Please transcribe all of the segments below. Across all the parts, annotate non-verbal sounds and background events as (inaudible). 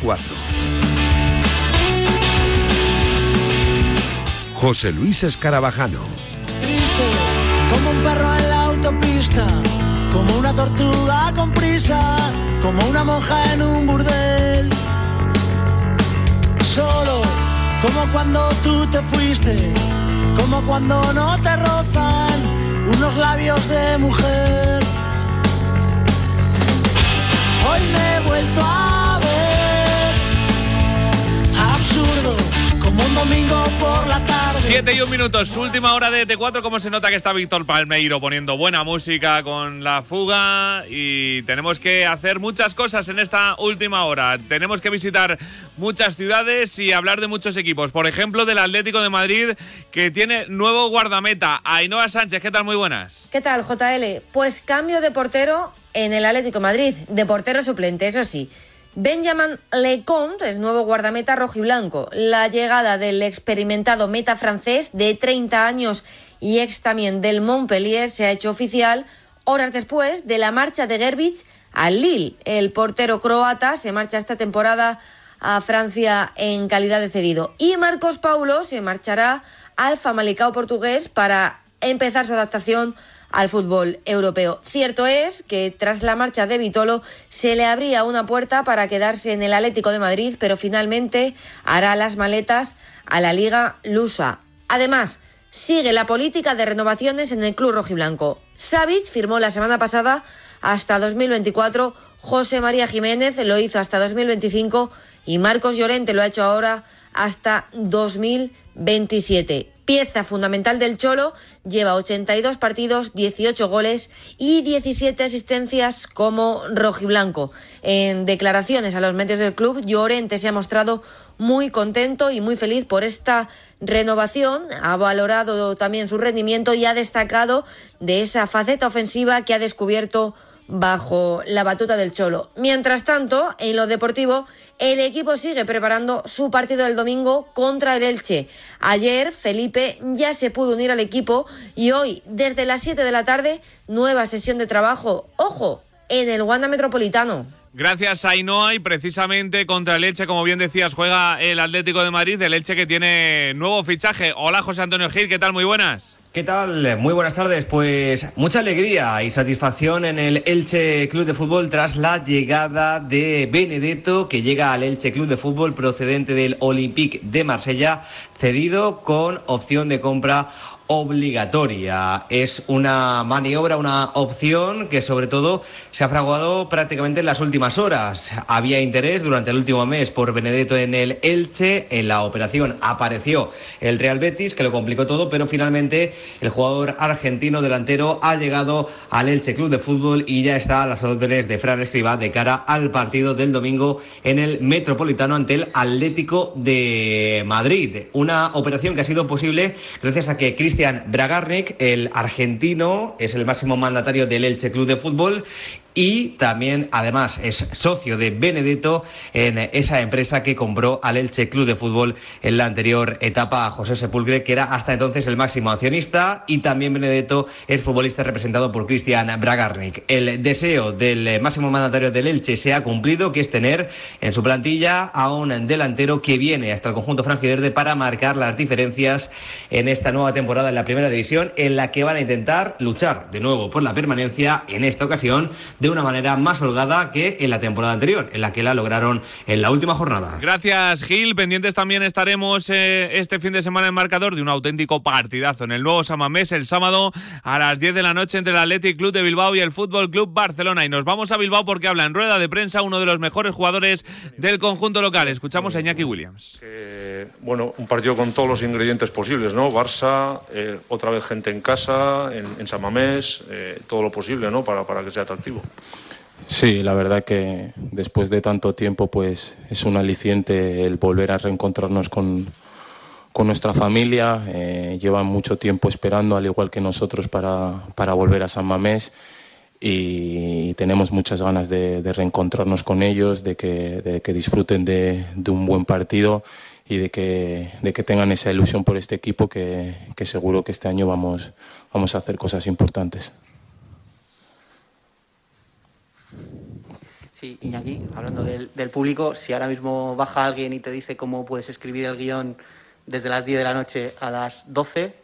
T4. José Luis Escarabajano. Triste, como un perro en la autopista, como una tortuga con prisa, como una monja en un burdel. Solo, como cuando tú te fuiste, como cuando no te rozan unos labios de mujer. Hoy me he vuelto a como un domingo por la tarde. 7 y un minutos, última hora de T4. Como se nota que está Víctor Palmeiro poniendo buena música con la fuga y tenemos que hacer muchas cosas en esta última hora. Tenemos que visitar muchas ciudades y hablar de muchos equipos. Por ejemplo, del Atlético de Madrid que tiene nuevo guardameta. Ainhoa Sánchez, ¿qué tal? Muy buenas. ¿Qué tal, JL? Pues cambio de portero en el Atlético de Madrid, de portero suplente, eso sí. Benjamin Lecomte es nuevo guardameta rojiblanco. La llegada del experimentado meta francés de 30 años y ex también del Montpellier se ha hecho oficial horas después de la marcha de Gerbich al Lille. El portero croata se marcha esta temporada a Francia en calidad de cedido. Y Marcos Paulo se marchará al Famalicão portugués para empezar su adaptación al fútbol europeo. Cierto es que tras la marcha de Vitolo se le abría una puerta para quedarse en el Atlético de Madrid, pero finalmente hará las maletas a la Liga Lusa. Además, sigue la política de renovaciones en el club rojiblanco. Savic firmó la semana pasada hasta 2024, José María Jiménez lo hizo hasta 2025 y Marcos Llorente lo ha hecho ahora hasta 2027 pieza fundamental del Cholo, lleva 82 partidos, 18 goles y 17 asistencias como rojiblanco. En declaraciones a los medios del club, Llorente se ha mostrado muy contento y muy feliz por esta renovación, ha valorado también su rendimiento y ha destacado de esa faceta ofensiva que ha descubierto bajo la batuta del Cholo. Mientras tanto, en lo deportivo, el equipo sigue preparando su partido del domingo contra el Elche. Ayer Felipe ya se pudo unir al equipo y hoy, desde las 7 de la tarde, nueva sesión de trabajo. Ojo, en el Wanda Metropolitano. Gracias Ainhoa y precisamente contra el Elche, como bien decías, juega el Atlético de Madrid, el Elche que tiene nuevo fichaje. Hola José Antonio Gil, ¿qué tal? Muy buenas. ¿Qué tal? Muy buenas tardes. Pues mucha alegría y satisfacción en el Elche Club de Fútbol tras la llegada de Benedetto, que llega al Elche Club de Fútbol procedente del Olympique de Marsella, cedido con opción de compra obligatoria. Es una maniobra, una opción que sobre todo se ha fraguado prácticamente en las últimas horas. Había interés durante el último mes por Benedetto en el Elche. En la operación apareció el Real Betis, que lo complicó todo, pero finalmente el jugador argentino delantero ha llegado al Elche Club de Fútbol y ya está a las órdenes de Fran Escribá de cara al partido del domingo en el Metropolitano ante el Atlético de Madrid. Una operación que ha sido posible gracias a que Cristian Bragarnik, el argentino, es el máximo mandatario del Elche Club de Fútbol y también además es socio de Benedetto en esa empresa que compró al Elche Club de Fútbol en la anterior etapa a José Sepulcre, que era hasta entonces el máximo accionista y también Benedetto es futbolista representado por Cristian Bragarnik. El deseo del máximo mandatario del Elche se ha cumplido, que es tener en su plantilla a un delantero que viene hasta el conjunto franjiverde para marcar las diferencias en esta nueva temporada en la primera división en la que van a intentar luchar de nuevo por la permanencia en esta ocasión de una manera más holgada que en la temporada anterior, en la que la lograron en la última jornada. Gracias, Gil. Pendientes también estaremos eh, este fin de semana en marcador de un auténtico partidazo en el nuevo Samamés el sábado a las 10 de la noche entre el Athletic Club de Bilbao y el Fútbol Club Barcelona. Y nos vamos a Bilbao porque habla en rueda de prensa uno de los mejores jugadores del conjunto local. Escuchamos a Iñaki Williams. bueno, un partido con todos los ingredientes posibles, ¿no? Barça, eh, otra vez gente en casa, en, en Samamés, eh, todo lo posible, ¿no? Para, para que sea atractivo. Sí, la verdad que después de tanto tiempo pues es un aliciente el volver a reencontrarnos con, con nuestra familia. Eh, llevan mucho tiempo esperando, al igual que nosotros, para, para volver a San Mamés y tenemos muchas ganas de, reencontrarnos con ellos, de que, de que disfruten de, de, un buen partido y de que, de que tengan esa ilusión por este equipo que, que seguro que este año vamos, vamos a hacer cosas importantes. Sí, Iñaki, hablando del, público, si ahora mismo baja alguien y te dice cómo puedes escribir el guion desde las 10 de la noche a las 12,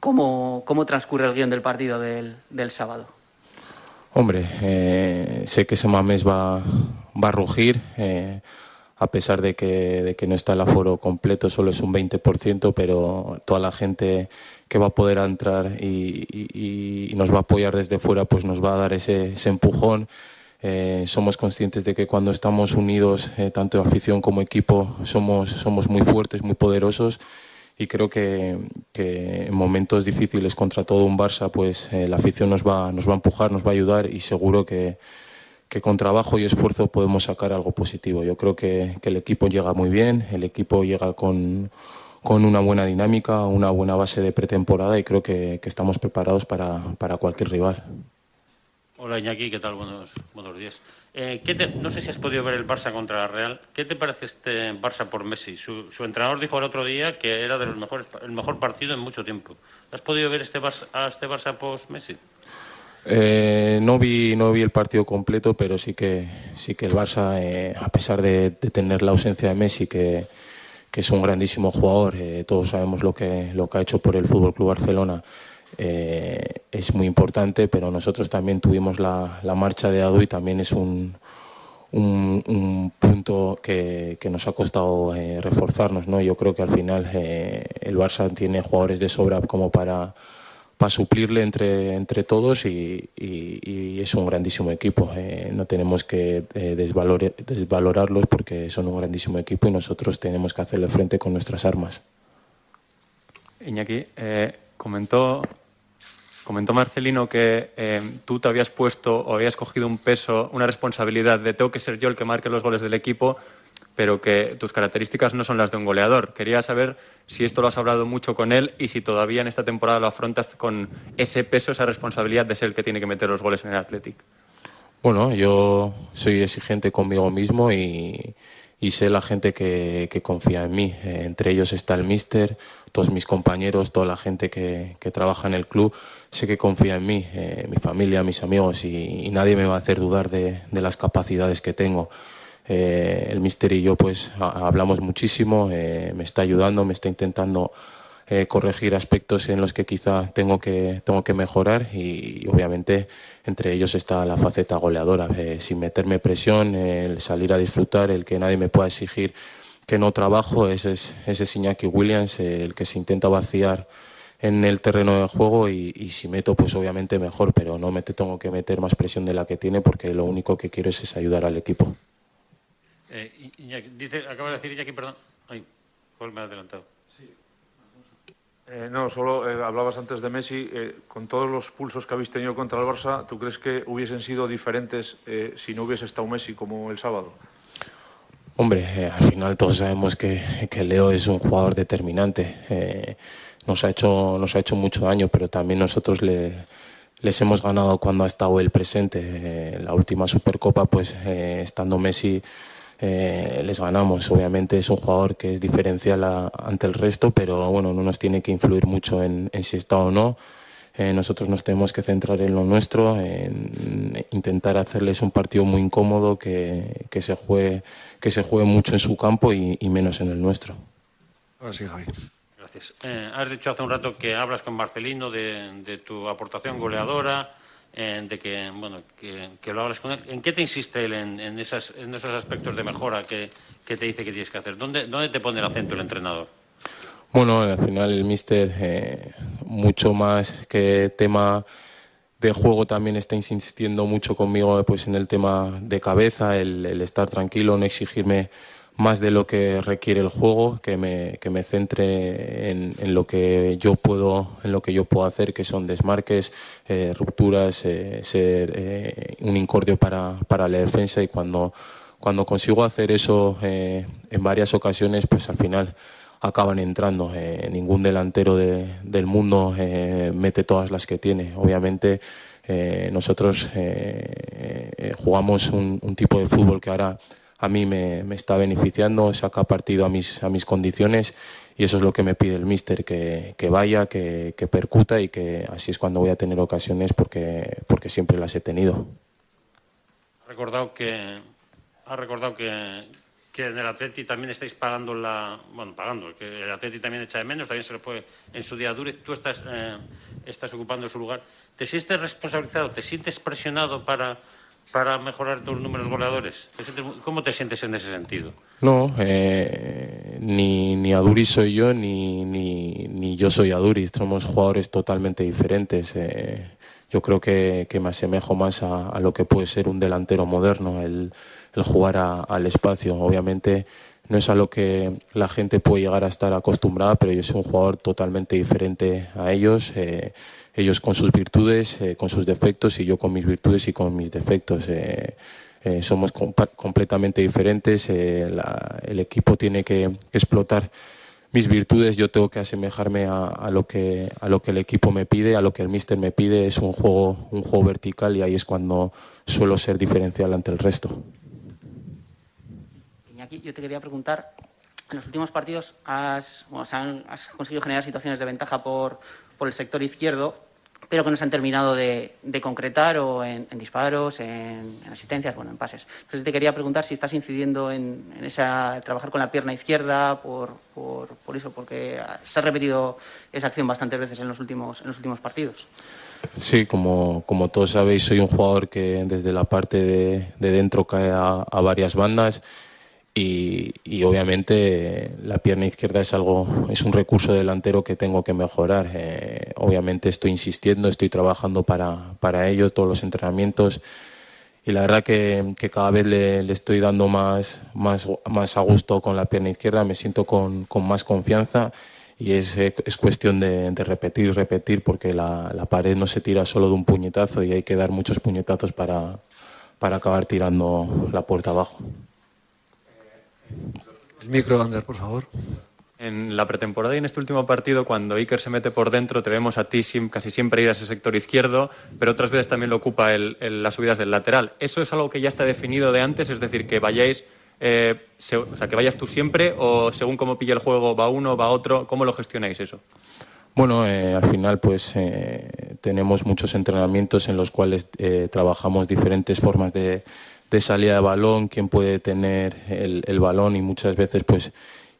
¿cómo, cómo transcurre el guion del partido del, sábado? Hombre, eh, sé que ese mames va, va a rugir, eh, a pesar de que, de que no está el aforo completo, solo es un 20%, pero toda la gente que va a poder entrar y, nos va a apoyar desde fuera, pues nos va a dar ese empujón eh, somos conscientes de que cuando estamos unidos, eh, tanto afición como equipo, somos, somos muy fuertes, muy poderosos y creo que, en momentos difíciles contra todo un Barça, pues eh, la afición nos va, nos va a empujar, nos va a ayudar y seguro que, con trabajo y esfuerzo podemos sacar algo positivo. Yo creo que, el equipo llega muy bien, el equipo llega con, una buena dinámica, una buena base de pretemporada y creo que, estamos preparados para, para cualquier rival. Hola Iñaki, ¿qué tal? Buenos, buenos días. Eh, no sé si has podido ver el Barça contra la Real. ¿Qué te parece este Barça por Messi? Su, entrenador dijo el otro día que era de los mejores, el mejor partido en mucho tiempo. ¿Has podido ver este Barça, a este Barça post Messi? Eh, no vi no vi el partido completo, pero sí que sí que el Barça, eh, a pesar de, tener la ausencia de Messi, que, que es un grandísimo jugador, todos sabemos lo que lo que ha hecho por el Fútbol Club Barcelona eh, es muy importante, pero nosotros también tuvimos la, marcha de Adu y también es un, un, punto que, nos ha costado eh, reforzarnos. ¿no? Yo creo que al final eh, el Barça tiene jugadores de sobra como para, para suplirle entre, entre todos y, es un grandísimo equipo. no tenemos que desvalorarlos porque son un grandísimo equipo y nosotros tenemos que hacerle frente con nuestras armas. Iñaki, comentó Comentó Marcelino que eh, tú te habías puesto o habías cogido un peso, una responsabilidad de tengo que ser yo el que marque los goles del equipo, pero que tus características no son las de un goleador. Quería saber si esto lo has hablado mucho con él y si todavía en esta temporada lo afrontas con ese peso, esa responsabilidad de ser el que tiene que meter los goles en el Athletic. Bueno, yo soy exigente conmigo mismo y, sé la gente que, confía en mí. Eh, entre ellos está el míster, todos mis compañeros, toda la gente que, que trabaja en el club sé que confía en mí, eh, mi familia, mis amigos y, nadie me va a hacer dudar de, las capacidades que tengo. Eh, el mister y yo pues hablamos muchísimo, eh, me está ayudando, me está intentando corregir aspectos en los que quizá tengo que, tengo que mejorar y, obviamente entre ellos está la faceta goleadora, sin meterme presión, el salir a disfrutar, el que nadie me pueda exigir que no trabajo, ese es, ese es Iñaki Williams, el que se intenta vaciar en el terreno de juego y, si meto, pues obviamente mejor, pero no me tengo que meter más presión de la que tiene porque lo único que quiero es, ayudar al equipo. Eh, dice, acaba de decir Iñaki, perdón. Ay, ¿cuál me ha adelantado? Eh, no, solo eh, hablabas antes de Messi. Eh, con todos los pulsos que habéis tenido contra el Barça, ¿tú crees que hubiesen sido diferentes si no hubiese estado Messi como el sábado? Hombre, al final todos sabemos que, que, Leo es un jugador determinante nos ha hecho, nos ha hecho mucho daño, pero también nosotros le, les hemos ganado cuando ha estado él presente. La última Supercopa, pues estando Messi, eh, les ganamos. Obviamente es un jugador que es diferencial ante el resto, pero bueno, no nos tiene que influir mucho en, si está o no. nosotros nos tenemos que centrar en lo nuestro, en intentar hacerles un partido muy incómodo, que, que se, juegue, que se juegue mucho en su campo y, y menos en el nuestro. Ahora sí, Javi. Eh, has dicho hace un rato que hablas con Marcelino de, tu aportación goleadora, eh, de que, bueno, que, lo hablas con él. ¿En qué te insiste él en, en, esos aspectos de mejora que, te dice que tienes que hacer? ¿Dónde, ¿Dónde te pone el acento el entrenador? Bueno, al final el míster, eh, mucho más que tema de juego, también está insistiendo mucho conmigo pues, en el tema de cabeza, el, el estar tranquilo, no exigirme más de lo que requiere el juego, que me, que me centre en, en, lo que yo puedo, en lo que yo puedo hacer, que son desmarques, eh, rupturas, eh, ser eh, un incordio para, para, la defensa y cuando, cuando consigo hacer eso en varias ocasiones, pues al final acaban entrando. ningún delantero de, del mundo mete todas las que tiene. Obviamente nosotros jugamos un, un tipo de fútbol que ahora a mí me, está beneficiando, saca partido a mis, a mis condiciones y eso es lo que me pide el míster, que, vaya, que, percuta y que así es cuando voy a tener ocasiones porque, porque siempre las he tenido. recordado que ha recordado que, que en el Atleti también estáis pagando la. Bueno, pagando, que el Atleti también echa de menos, también se le fue en su día duro tú estás, eh, estás ocupando su lugar. ¿Te sientes responsabilizado? ¿Te sientes presionado para, para mejorar tus números goleadores? ¿Te sientes, ¿Cómo te sientes en ese sentido? No, eh, ni, ni Aduri soy yo, ni, ni, ni, yo soy Aduri. Somos jugadores totalmente diferentes. Eh, yo creo que, que, me asemejo más a, a, lo que puede ser un delantero moderno. El, el jugar a, al espacio. Obviamente no es a lo que la gente puede llegar a estar acostumbrada, pero yo soy un jugador totalmente diferente a ellos. Eh, ellos con sus virtudes, eh, con sus defectos y yo con mis virtudes y con mis defectos. Eh, eh somos comp completamente diferentes. Eh, La, el equipo tiene que explotar mis virtudes. Yo tengo que asemejarme a, a, lo que a lo que el equipo me pide, a lo que el míster me pide. Es un juego un juego vertical y ahí es cuando suelo ser diferencial ante el resto. Iñaki, yo te quería preguntar, en los últimos partidos has, bueno, has conseguido generar situaciones de ventaja por, por, el sector izquierdo, pero que no se han terminado de, de concretar o en, en disparos, en, en, asistencias, bueno, en pases. Entonces te quería preguntar si estás incidiendo en, en esa trabajar con la pierna izquierda por, por, por, eso, porque se ha repetido esa acción bastantes veces en los últimos, en los últimos partidos. Sí, como, como todos sabéis, soy un jugador que desde la parte de, de dentro cae a, a varias bandas y, obviamente la pierna izquierda es algo es un recurso delantero que tengo que mejorar eh, obviamente estoy insistiendo estoy trabajando para, para ello todos los entrenamientos y la verdad que, cada vez le, estoy dando más, más, más a gusto con la pierna izquierda me siento con, con más confianza y es, es cuestión de, de repetir y repetir porque la, la pared no se tira solo de un puñetazo y hay que dar muchos puñetazos para, para acabar tirando la puerta abajo. El micro, Ander, por favor. En la pretemporada y en este último partido, cuando Iker se mete por dentro, te vemos a ti casi siempre ir a ese sector izquierdo, pero otras veces también lo ocupa el, el, las subidas del lateral. ¿Eso es algo que ya está definido de antes? Es decir, que vayáis, eh, se, o sea, que vayas tú siempre o según cómo pilla el juego va uno, va otro, ¿cómo lo gestionáis eso? Bueno, eh, al final pues eh, tenemos muchos entrenamientos en los cuales eh, trabajamos diferentes formas de, de salida de balón, quién puede tener el, el balón y muchas veces pues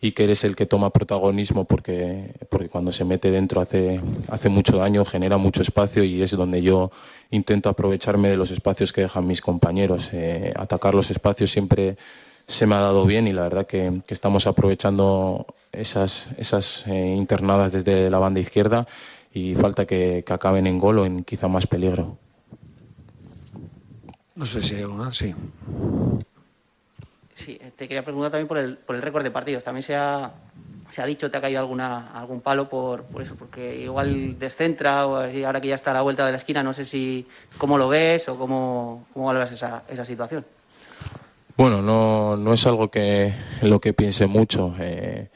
Iker es el que toma protagonismo porque, porque cuando se mete dentro hace, hace mucho daño, genera mucho espacio y es donde yo intento aprovecharme de los espacios que dejan mis compañeros. Eh, atacar los espacios siempre se me ha dado bien y la verdad que, estamos aprovechando esas, esas eh, internadas desde la banda izquierda y falta que, que acaben en gol o en quizá más peligro. No sé si hay algo más, sí. Sí, te quería preguntar también por el, por el récord de partidos. También se ha, se ha dicho, te ha caído alguna, algún palo por, por eso, porque igual descentra o así, ahora que ya está a la vuelta de la esquina, no sé si cómo lo ves o cómo, cómo valoras esa, esa situación. Bueno, no, no es algo que lo que piense mucho. Eh,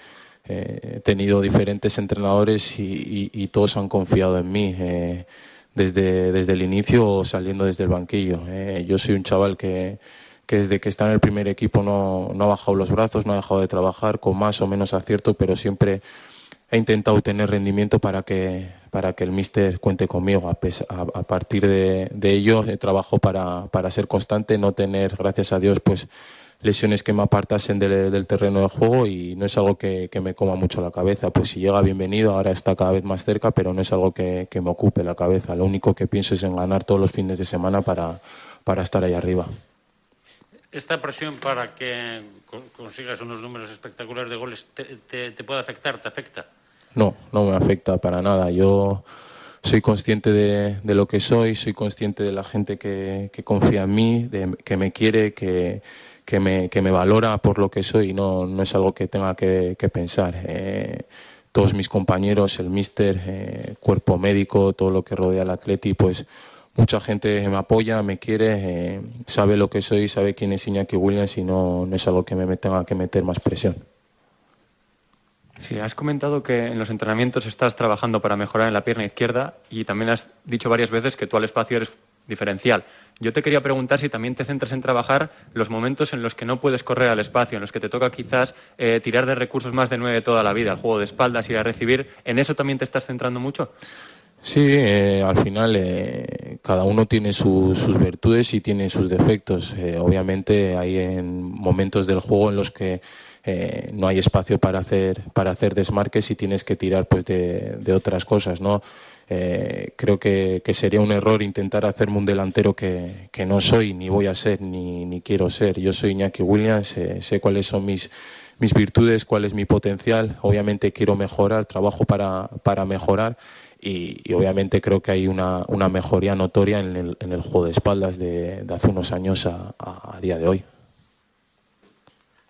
eh, he tenido diferentes entrenadores y, y, y, todos han confiado en mí. Eh, desde, desde el inicio o saliendo desde el banquillo. Eh, yo soy un chaval que, que desde que está en el primer equipo no, no ha bajado los brazos, no ha dejado de trabajar con más o menos acierto, pero siempre he intentado tener rendimiento para que, para que el míster cuente conmigo. A, a, partir de, de ello, trabajo para, para ser constante, no tener, gracias a Dios, pues lesiones que me apartasen de, del terreno de juego y no es algo que, que, me coma mucho la cabeza. Pues si llega bienvenido, ahora está cada vez más cerca, pero no es algo que, que me ocupe la cabeza. Lo único que pienso es en ganar todos los fines de semana para, para estar ahí arriba. ¿Esta presión para que consigas unos números espectaculares de goles te, te, te puede afectar? ¿Te afecta? No, no me afecta para nada. Yo soy consciente de, de, lo que soy, soy consciente de la gente que, que confía en mí, de, que me quiere, que, que me, que me valora por lo que soy y no, no es algo que tenga que, que pensar. Eh, todos mis compañeros, el míster, eh, cuerpo médico, todo lo que rodea al atleti, pues mucha gente me apoya, me quiere, eh, sabe lo que soy, sabe quién es Iñaki Williams y no, no es algo que me tenga que meter más presión. Sí, has comentado que en los entrenamientos estás trabajando para mejorar en la pierna izquierda y también has dicho varias veces que tú al espacio eres diferencial. Yo te quería preguntar si también te centras en trabajar los momentos en los que no puedes correr al espacio, en los que te toca quizás eh, tirar de recursos más de nueve toda la vida, el juego de espaldas, ir a recibir. ¿En eso también te estás centrando mucho? Sí, eh, al final eh, cada uno tiene sus virtudes y tiene sus defectos. Obviamente hay en momentos del juego en los que no hay espacio para hacer para hacer desmarques y tienes que tirar pues de, otras cosas, ¿no? Creo que, sería un error intentar hacerme un delantero que, no soy, ni voy a ser, ni, quiero ser. Yo soy Iñaki Williams, sé cuáles son mis mis virtudes, cuál es mi potencial. Obviamente quiero mejorar, trabajo para, para mejorar y, obviamente creo que hay una, una mejoría notoria en el, en el, juego de espaldas de, de hace unos años a, a, día de hoy.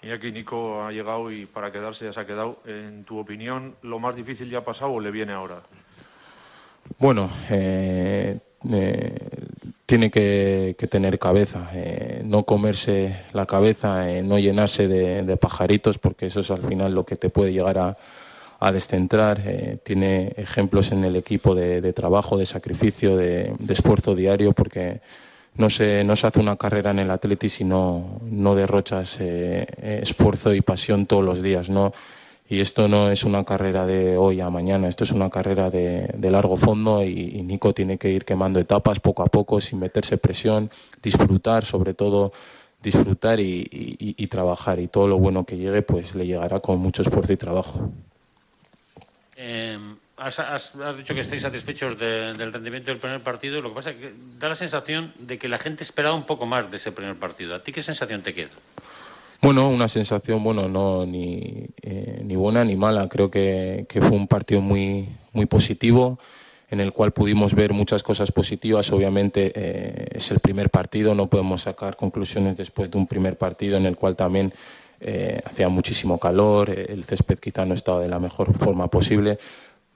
Y aquí Nico ha llegado y para quedarse ya se ha quedado. En tu opinión, ¿lo más difícil ya ha pasado o le viene ahora? Bueno, eh, eh, tiene que, tener cabeza, eh, no comerse la cabeza, no llenarse de, pajaritos, porque eso es al final lo que te puede llegar a, a descentrar, eh, tiene ejemplos en el equipo de, trabajo, de sacrificio, de, esfuerzo diario, porque no se, no se hace una carrera en el Atleti si no, no derrochas eh, esfuerzo y pasión todos los días, ¿no? Y esto no es una carrera de hoy a mañana, esto es una carrera de, largo fondo y, Nico tiene que ir quemando etapas poco a poco sin meterse presión, disfrutar sobre todo disfrutar y trabajar y todo lo bueno que llegue pues le llegará con mucho esfuerzo y trabajo. Eh, has, dicho que estáis satisfechos del rendimiento del primer partido. Lo que pasa es que da la sensación de que la gente esperaba un poco más de ese primer partido. ¿A ti qué sensación te queda? Bueno, una sensación, bueno, no ni, eh, ni buena ni mala. Creo que, fue un partido muy, muy positivo en el cual pudimos ver muchas cosas positivas. Obviamente eh, es el primer partido, no podemos sacar conclusiones después de un primer partido en el cual también eh, hacía muchísimo calor, eh, el césped quizá no estaba de la mejor forma posible.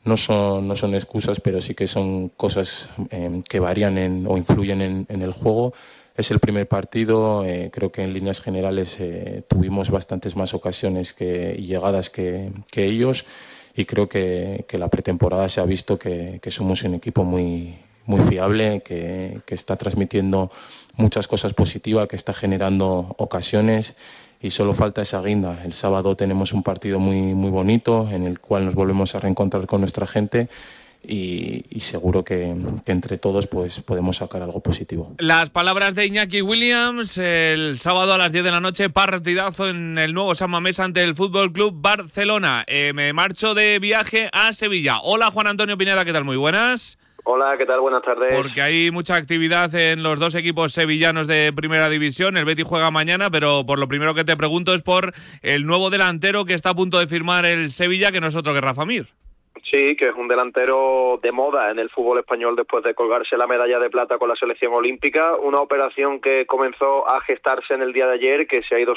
No son, no son excusas, pero sí que son cosas que varían o influyen en, el juego. Es el primer partido, creo que en líneas generales tuvimos bastantes más ocasiones que, y llegadas que, ellos y creo que, la pretemporada se ha visto que, somos un equipo muy, muy fiable, que, que está transmitiendo muchas cosas positivas, que está generando ocasiones y solo falta esa guinda. El sábado tenemos un partido muy, muy bonito en el cual nos volvemos a reencontrar con nuestra gente. Y, seguro que, entre todos pues podemos sacar algo positivo. Las palabras de Iñaki Williams el sábado a las 10 de la noche, partidazo en el nuevo San Mamés ante el Fútbol Club Barcelona. Eh, me marcho de viaje a Sevilla. Hola Juan Antonio Pineda, ¿qué tal? Muy buenas. Hola, ¿qué tal? Buenas tardes. Porque hay mucha actividad en los dos equipos sevillanos de Primera División. El Betis juega mañana, pero por lo primero que te pregunto es por el nuevo delantero que está a punto de firmar el Sevilla, que no es otro que Rafa Mir. Sí, que es un delantero de moda en el fútbol español después de colgarse la medalla de plata con la selección olímpica. Una operación que comenzó a gestarse en el día de ayer, que se ha ido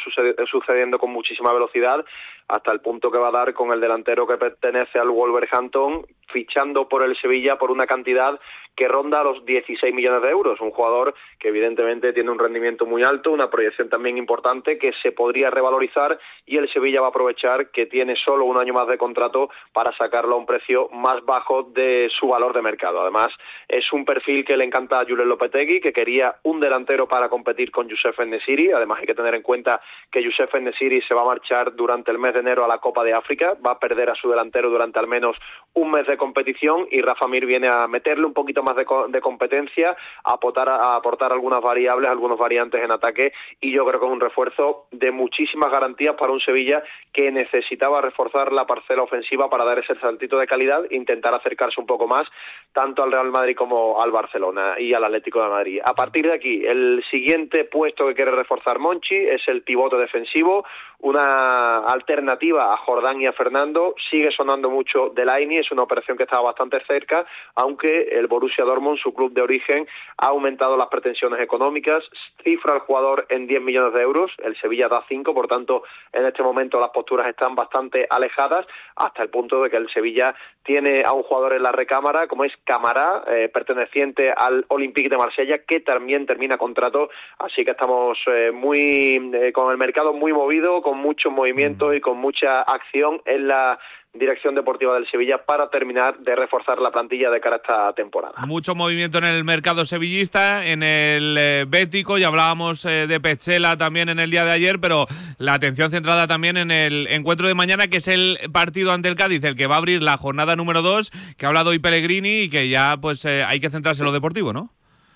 sucediendo con muchísima velocidad hasta el punto que va a dar con el delantero que pertenece al Wolverhampton, fichando por el Sevilla por una cantidad que ronda los 16 millones de euros. Un jugador que evidentemente tiene un rendimiento muy alto, una proyección también importante que se podría revalorizar y el Sevilla va a aprovechar que tiene solo un año más de contrato para sacarlo a un precio más bajo de su valor de mercado. Además, es un perfil que le encanta a Julen Lopetegui, que quería un delantero para competir con Youssef Nesiri. Además, hay que tener en cuenta que Youssef Nesiri se va a marchar durante el mes de enero a la Copa de África, va a perder a su delantero durante al menos un mes de competición y Rafa Mir viene a meterle un poquito más de, competencia, a aportar, a aportar algunas variables, algunos variantes en ataque y yo creo que es un refuerzo de muchísimas garantías para un Sevilla que necesitaba reforzar la parcela ofensiva para dar ese saltito de calidad e intentar acercarse un poco más tanto al Real Madrid como al Barcelona y al Atlético de Madrid. A partir de aquí, el siguiente puesto que quiere reforzar Monchi es el pivote defensivo, una alternativa a Jordán y a Fernando. Sigue sonando mucho Delaini, es una operación que estaba bastante cerca, aunque el Borussia Dortmund, su club de origen, ha aumentado las pretensiones económicas, cifra al jugador en 10 millones de euros, el Sevilla da 5, por tanto, en este momento las posturas están bastante alejadas, hasta el punto de que el Sevilla tiene a un jugador en la recámara, como es Camará, eh, perteneciente al Olympique de Marsella, que también termina contrato, así que estamos eh, muy eh, con el mercado muy movido, con muchos movimientos y con mucha acción en la dirección deportiva del Sevilla para terminar de reforzar la plantilla de cara a esta temporada. Mucho movimiento en el mercado sevillista, en el eh, Bético, ya hablábamos eh, de Pechela también en el día de ayer, pero la atención centrada también en el encuentro de mañana, que es el partido ante el Cádiz, el que va a abrir la jornada número 2, que ha hablado hoy Pellegrini y que ya pues eh, hay que centrarse en lo deportivo, ¿no?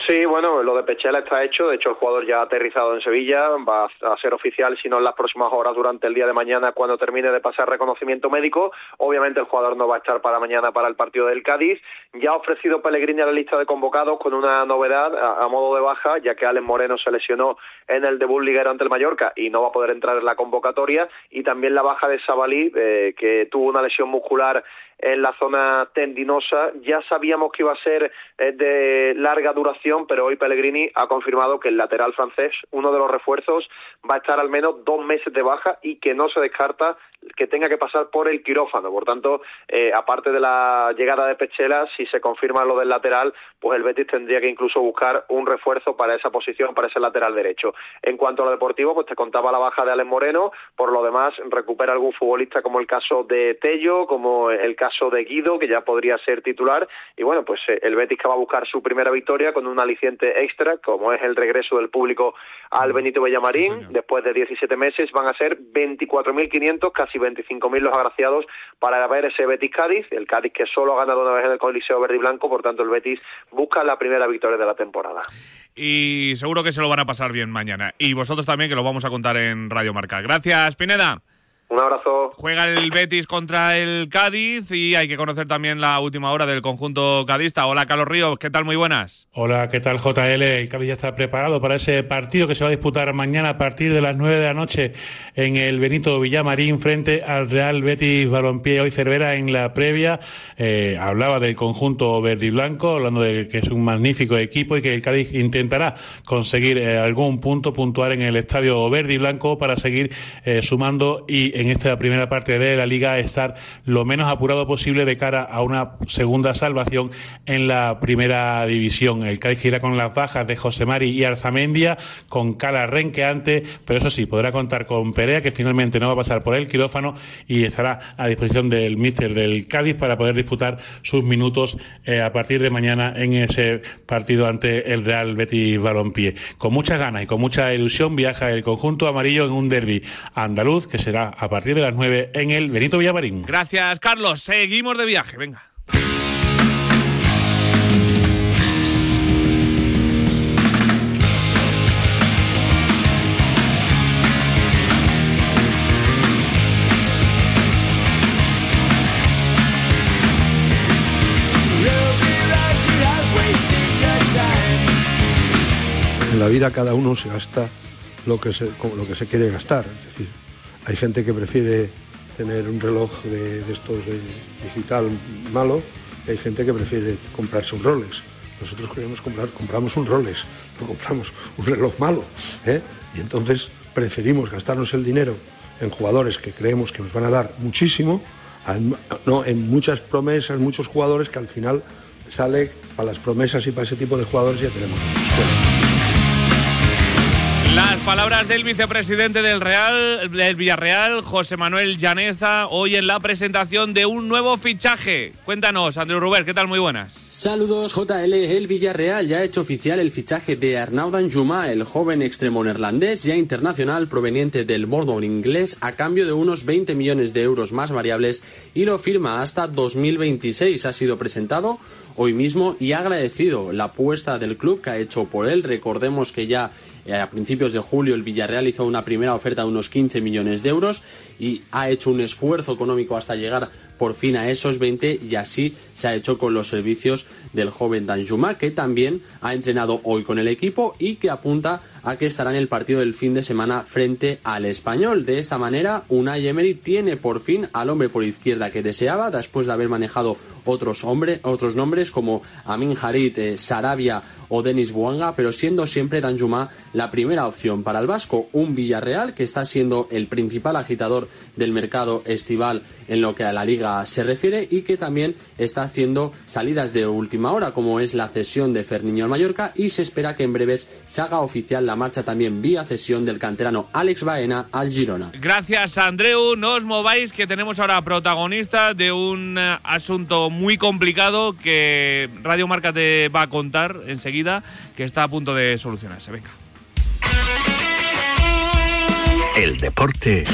Sí, bueno, lo de Pechela está hecho. De hecho, el jugador ya ha aterrizado en Sevilla. Va a ser oficial, si no en las próximas horas, durante el día de mañana, cuando termine de pasar reconocimiento médico. Obviamente, el jugador no va a estar para mañana para el partido del Cádiz. Ya ha ofrecido Pellegrini a la lista de convocados con una novedad a, modo de baja, ya que Alex Moreno se lesionó en el debut liguero ante el Mallorca y no va a poder entrar en la convocatoria. Y también la baja de Sabalí, eh, que tuvo una lesión muscular en la zona tendinosa. Ya sabíamos que iba a ser eh, de larga duración, pero hoy Pellegrini ha confirmado que el lateral francés, uno de los refuerzos, va a estar al menos dos meses de baja y que no se descarta que tenga que pasar por el quirófano. Por tanto, eh, aparte de la llegada de Pechela, si se confirma lo del lateral, pues el Betis tendría que incluso buscar un refuerzo para esa posición, para ese lateral derecho. En cuanto a lo deportivo, pues te contaba la baja de Alex Moreno. Por lo demás, recupera algún futbolista como el caso de Tello, como el caso de Guido, que ya podría ser titular. Y bueno, pues eh, el Betis que va a buscar su primera victoria con un aliciente extra, como es el regreso del público al Benito Villamarín. Después de 17 meses van a ser 24.500, casi 25.000 los agraciados para ver ese Betis Cádiz, el Cádiz que solo ha ganado una vez en el Coliseo Verde y Blanco, por tanto el Betis busca la primera victoria de la temporada. Y seguro que se lo van a pasar bien mañana. Y vosotros también, que lo vamos a contar en Radio Marca. Gracias, Pineda. Un abrazo. Juega el Betis contra el Cádiz y hay que conocer también la última hora del conjunto cadista. Hola, Carlos Ríos, ¿qué tal? Muy buenas. Hola, ¿qué tal, JL? El Cádiz ya está preparado para ese partido que se va a disputar mañana a partir de las 9 de la noche en el Benito Villamarín frente al Real Betis Balompié. Hoy Cervera en la previa eh, hablaba del conjunto verde y blanco, hablando de que es un magnífico equipo y que el Cádiz intentará conseguir eh, algún punto puntual en el estadio verde y blanco para seguir eh, sumando y en esta primera parte de la liga estar lo menos apurado posible de cara a una segunda salvación en la primera división. El Cádiz irá con las bajas de José Mari y Arzamendia, con Cala Renqueante, pero eso sí, podrá contar con Perea, que finalmente no va a pasar por el quirófano y estará a disposición del míster del Cádiz para poder disputar sus minutos eh, a partir de mañana en ese partido ante el Real Betis Balompié. Con muchas ganas y con mucha ilusión viaja el conjunto amarillo en un derby andaluz que será a a partir de las 9 en el Benito Villamarín. Gracias, Carlos. Seguimos de viaje. Venga. En la vida cada uno se gasta lo que se, lo que se quiere gastar. Es decir, hay gente que prefiere tener un reloj de, estos de digital malo y hay gente que prefiere comprarse un Rolex. Nosotros queremos comprar, compramos un Rolex, no compramos un reloj malo. ¿eh? Y entonces preferimos gastarnos el dinero en jugadores que creemos que nos van a dar muchísimo, no, en muchas promesas, muchos jugadores que al final sale para las promesas y para ese tipo de jugadores ya tenemos. Las palabras del vicepresidente del Real, del Villarreal, José Manuel Llaneza, hoy en la presentación de un nuevo fichaje. Cuéntanos, Andrew Ruber, ¿qué tal? Muy buenas. Saludos, JL. El Villarreal ya ha hecho oficial el fichaje de Arnaud Danjuma, el joven extremo neerlandés ya internacional proveniente del Bournemouth inglés, a cambio de unos 20 millones de euros más variables y lo firma hasta 2026. Ha sido presentado hoy mismo y ha agradecido la apuesta del club que ha hecho por él. Recordemos que ya a principios de julio el Villarreal hizo una primera oferta de unos 15 millones de euros y ha hecho un esfuerzo económico hasta llegar por fin a esos 20 y así se ha hecho con los servicios del joven Danjuma que también ha entrenado hoy con el equipo y que apunta a que estará en el partido del fin de semana frente al español. De esta manera, Unai Emery tiene por fin al hombre por izquierda que deseaba después de haber manejado otros, otros nombres como Amin Harit, eh, Sarabia o Denis Buanga, pero siendo siempre Danjuma la primera opción para el Vasco. Un Villarreal que está siendo el principal agitador del mercado estival en lo que a la liga se refiere y que también está haciendo salidas de última hora, como es la cesión de Ferniño al Mallorca y se espera que en breves se haga oficial la marcha también vía cesión del canterano Alex Baena al Girona. Gracias, Andreu. No os mováis, que tenemos ahora protagonista de un eh, asunto muy complicado que Radio Marca te va a contar enseguida, que está a punto de solucionarse. Venga. El deporte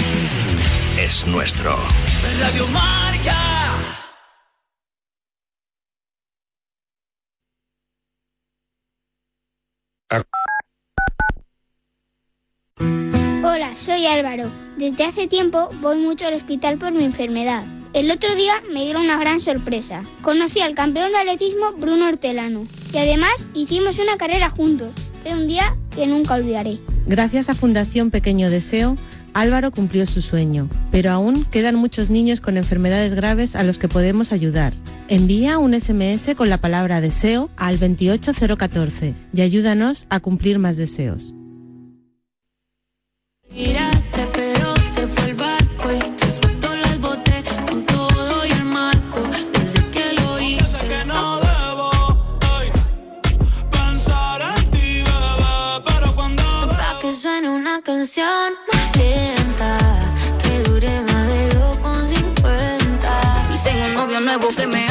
es nuestro. Radio Marca. Hola, soy Álvaro. Desde hace tiempo voy mucho al hospital por mi enfermedad. El otro día me dieron una gran sorpresa. Conocí al campeón de atletismo Bruno Hortelano y además hicimos una carrera juntos. Fue un día que nunca olvidaré. Gracias a Fundación Pequeño Deseo, Álvaro cumplió su sueño, pero aún quedan muchos niños con enfermedades graves a los que podemos ayudar. Envía un SMS con la palabra deseo al 28014 y ayúdanos a cumplir más deseos. Que me.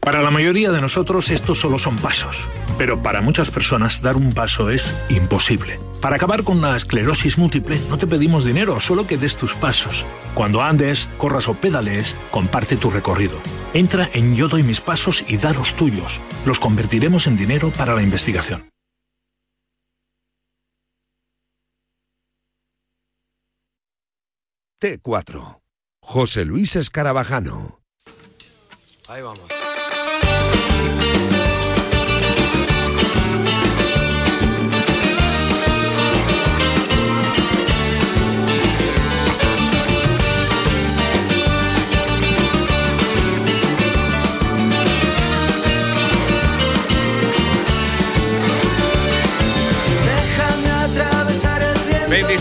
Para la mayoría de nosotros estos solo son pasos, pero para muchas personas dar un paso es imposible. Para acabar con la esclerosis múltiple no te pedimos dinero, solo que des tus pasos. Cuando andes, corras o pedalees, comparte tu recorrido. Entra en Yo doy mis pasos y da los tuyos. Los convertiremos en dinero para la investigación. T4. José Luis Escarabajano. Ahí vamos.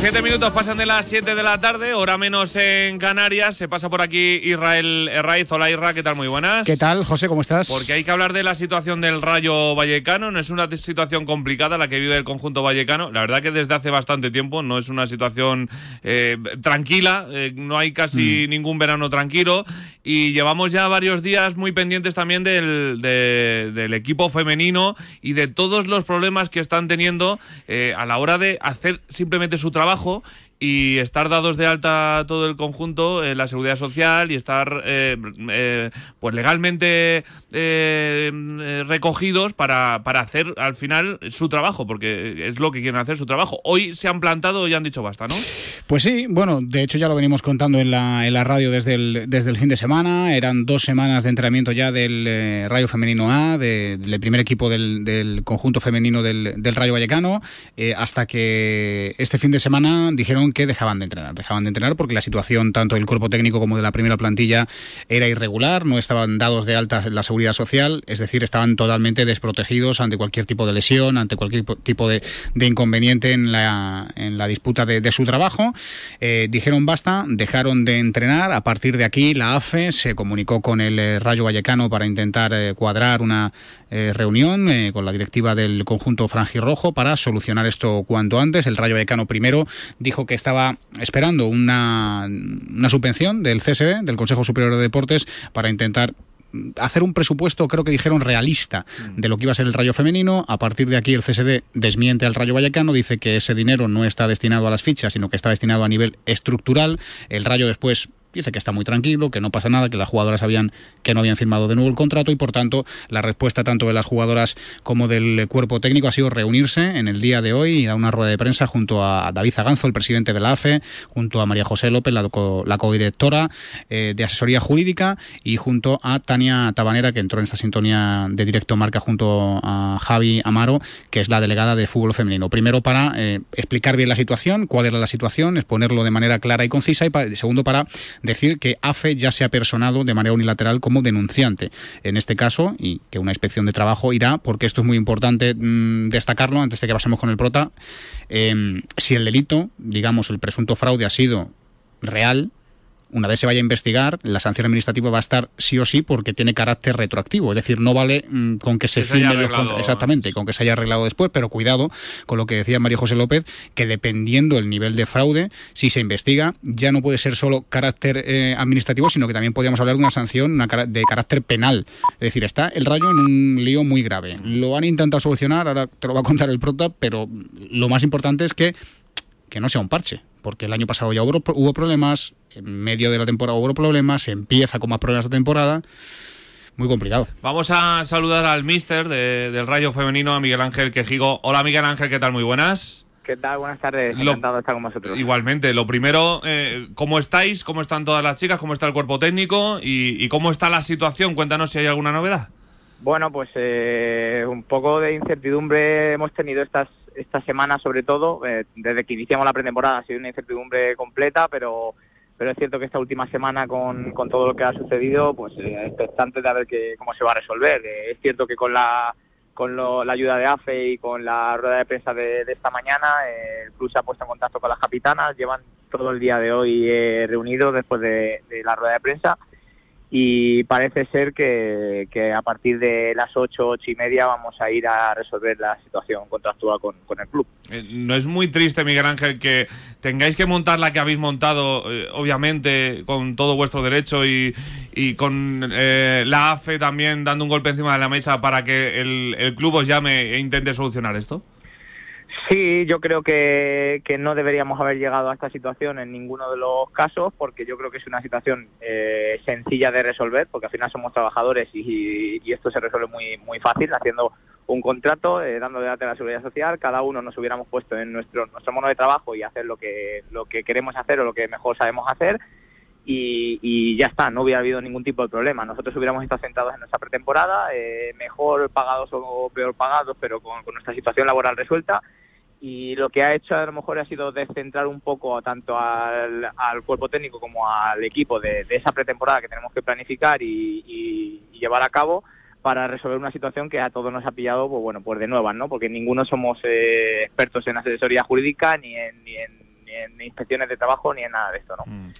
27 minutos pasan de las 7 de la tarde, hora menos en Canarias. Se pasa por aquí Israel Herraiz. Hola Isra, ¿qué tal? Muy buenas. ¿Qué tal, José? ¿Cómo estás? Porque hay que hablar de la situación del Rayo Vallecano. No es una situación complicada la que vive el conjunto vallecano. La verdad que desde hace bastante tiempo no es una situación eh, tranquila. eh, no hay casi ningún verano tranquilo. Y llevamos ya varios días muy pendientes también del, de- del equipo femenino y de todos los problemas que están teniendo eh, a la hora de hacer simplemente su trabajo trabajo y estar dados de alta todo el conjunto en la seguridad social y estar eh, eh, pues legalmente eh, eh, recogidos para, para hacer al final su trabajo, porque es lo que quieren hacer su trabajo. Hoy se han plantado y han dicho basta, ¿no? Pues sí, bueno, de hecho ya lo venimos contando en la, en la radio desde el, desde el fin de semana. Eran dos semanas de entrenamiento ya del eh, Rayo Femenino A, de- del primer equipo del, del conjunto femenino del, del Rayo Vallecano, eh, hasta que este fin de semana dijeron que dejaban de entrenar. Dejaban de entrenar porque la situación tanto del cuerpo técnico como de la primera plantilla era irregular, no estaban dados de alta en la seguridad social, es decir, estaban totalmente desprotegidos ante cualquier tipo de lesión, ante cualquier po- tipo de, inconveniente en la, en la disputa de, de su trabajo. Eh, dijeron basta, dejaron de entrenar. A partir de aquí, la AFE se comunicó con el eh, Rayo Vallecano para intentar eh, cuadrar una eh, reunión eh, con la directiva del conjunto franjirrojo para solucionar esto cuanto antes. El Rayo Vallecano primero dijo que estaba esperando una, una subvención del CSD, del Consejo Superior de Deportes, para intentar hacer un presupuesto, creo que dijeron, realista de lo que iba a ser el Rayo Femenino. A partir de aquí el CSD desmiente al Rayo Vallecano, dice que ese dinero no está destinado a las fichas, sino que está destinado a nivel estructural. El Rayo después dice que está muy tranquilo, que no pasa nada, que las jugadoras sabían que no habían firmado de nuevo el contrato y por tanto la respuesta tanto de las jugadoras como del cuerpo técnico ha sido reunirse en el día de hoy y dar una rueda de prensa junto a David Zaganzo, el presidente de la AFE, junto a María José López, la, codirectora eh, de asesoría jurídica y junto a Tania Tabanera, que entró en esta sintonía de directo marca junto a Javi Amaro, que es la delegada de fútbol femenino. Primero para eh, explicar bien la situación, cuál era la situación, exponerlo de manera clara y concisa y segundo para decir que AFE ya se ha personado de manera unilateral como denunciante. En este caso y que una inspección de trabajo irá, porque esto es muy importante mm, destacarlo antes de que pasemos con el prota, em, si el delito, digamos, el presunto fraude ha sido real, una vez se vaya a investigar, la sanción administrativa va a estar sí o sí porque tiene carácter retroactivo. Es decir, no vale mm, con que se, firme exactamente, con que se haya arreglado después, pero cuidado con lo que decía María José López, que dependiendo el nivel de fraude, si se investiga, ya no puede ser solo carácter eh, administrativo, sino que también podríamos hablar de una sanción de carácter penal. Es decir, está el rayo en un lío muy grave. Lo han intentado solucionar, ahora te lo va a contar el prota, pero lo más importante es que, que no sea un parche porque el año pasado ya hubo, hubo problemas, en medio de la temporada hubo problemas, empieza con más problemas de temporada. Muy complicado. Vamos a saludar al mister del Rayo Femenino, a Miguel Ángel Quejigo. Hola Miguel Ángel, ¿qué tal? Muy buenas. ¿Qué tal? Buenas tardes. Encantado de estar con vosotros. Igualmente. Lo primero, eh, ¿cómo estáis? ¿Cómo están todas las chicas? ¿Cómo está el cuerpo técnico? ¿Y, cómo está la situación? Cuéntanos si hay alguna novedad. Bueno, pues eh, un poco de incertidumbre hemos tenido estas esta semana sobre todo, eh, desde que iniciamos la pretemporada ha sido una incertidumbre completa, pero pero es cierto que esta última semana con, con todo lo que ha sucedido, pues eh, expectante de ver que, cómo se va a resolver. Eh, es cierto que con la con la ayuda de AFE y con la rueda de prensa de, esta mañana, el club se ha puesto en contacto con las capitanas, llevan todo el día de hoy reunidos después de, de la rueda de prensa y parece ser que, a partir de las ocho, ocho y media vamos a ir a resolver la situación contractual con, con el club. Eh, ¿No es muy triste, Miguel Ángel, que tengáis que montar la que habéis montado, eh, obviamente, con todo vuestro derecho y, con eh, la AFE también dando un golpe encima de la mesa para que el club os llame e intente solucionar esto? Sí, yo creo que, que, no deberíamos haber llegado a esta situación en ninguno de los casos, porque yo creo que es una situación eh, sencilla de resolver, porque al final somos trabajadores y, y, esto se resuelve muy muy fácil haciendo un contrato, eh, dando de alta la seguridad social, cada uno nos hubiéramos puesto en nuestro nuestro mono de trabajo y hacer lo que lo que queremos hacer o lo que mejor sabemos hacer. Y, y, ya está, no hubiera habido ningún tipo de problema. Nosotros hubiéramos estado sentados en nuestra pretemporada, eh, mejor pagados o peor pagados, pero con nuestra situación laboral resuelta y lo que ha hecho a lo mejor ha sido descentrar un poco tanto al, cuerpo técnico como al equipo de, esa pretemporada que tenemos que planificar y, llevar a cabo para resolver una situación que a todos nos ha pillado pues bueno pues de nuevas no porque ninguno somos eh, expertos en asesoría jurídica ni en, ni en, inspecciones de trabajo ni en nada de esto no mm.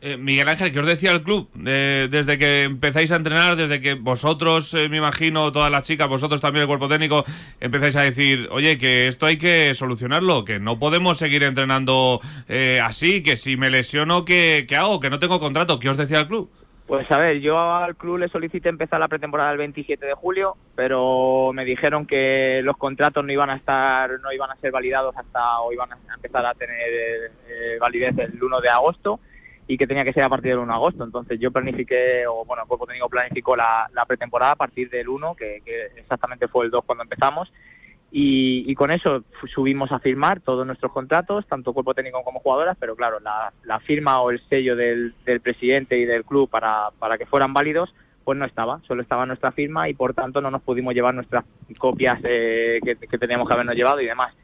Eh, Miguel Ángel, ¿qué os decía el club? desde que empezáis a entrenar, desde que vosotros, eh, me imagino, todas las chicas, vosotros también el cuerpo técnico, empezáis a decir, oye, que esto hay que solucionarlo, que no podemos seguir entrenando eh, así, que si me lesiono, ¿qué, ¿qué hago? Que no tengo contrato. ¿Qué os decía el club? Pues a ver, yo al club le solicité empezar la pretemporada el 27 de julio, pero me dijeron que los contratos no iban a estar, no iban a ser validados hasta o iban a empezar a tener validez el 1 de agosto y que tenía que ser a partir del 1 de agosto. Entonces yo planifiqué, o bueno, el cuerpo técnico planificó la, pretemporada a partir del 1, que, exactamente fue el 2 cuando empezamos. Y, con eso subimos a firmar todos nuestros contratos, tanto cuerpo técnico como jugadoras, pero claro, la, firma o el sello del, presidente y del club para, para que fueran válidos, pues no estaba, solo estaba nuestra firma y por tanto no nos pudimos llevar nuestras copias eh, que, que teníamos que habernos llevado y demás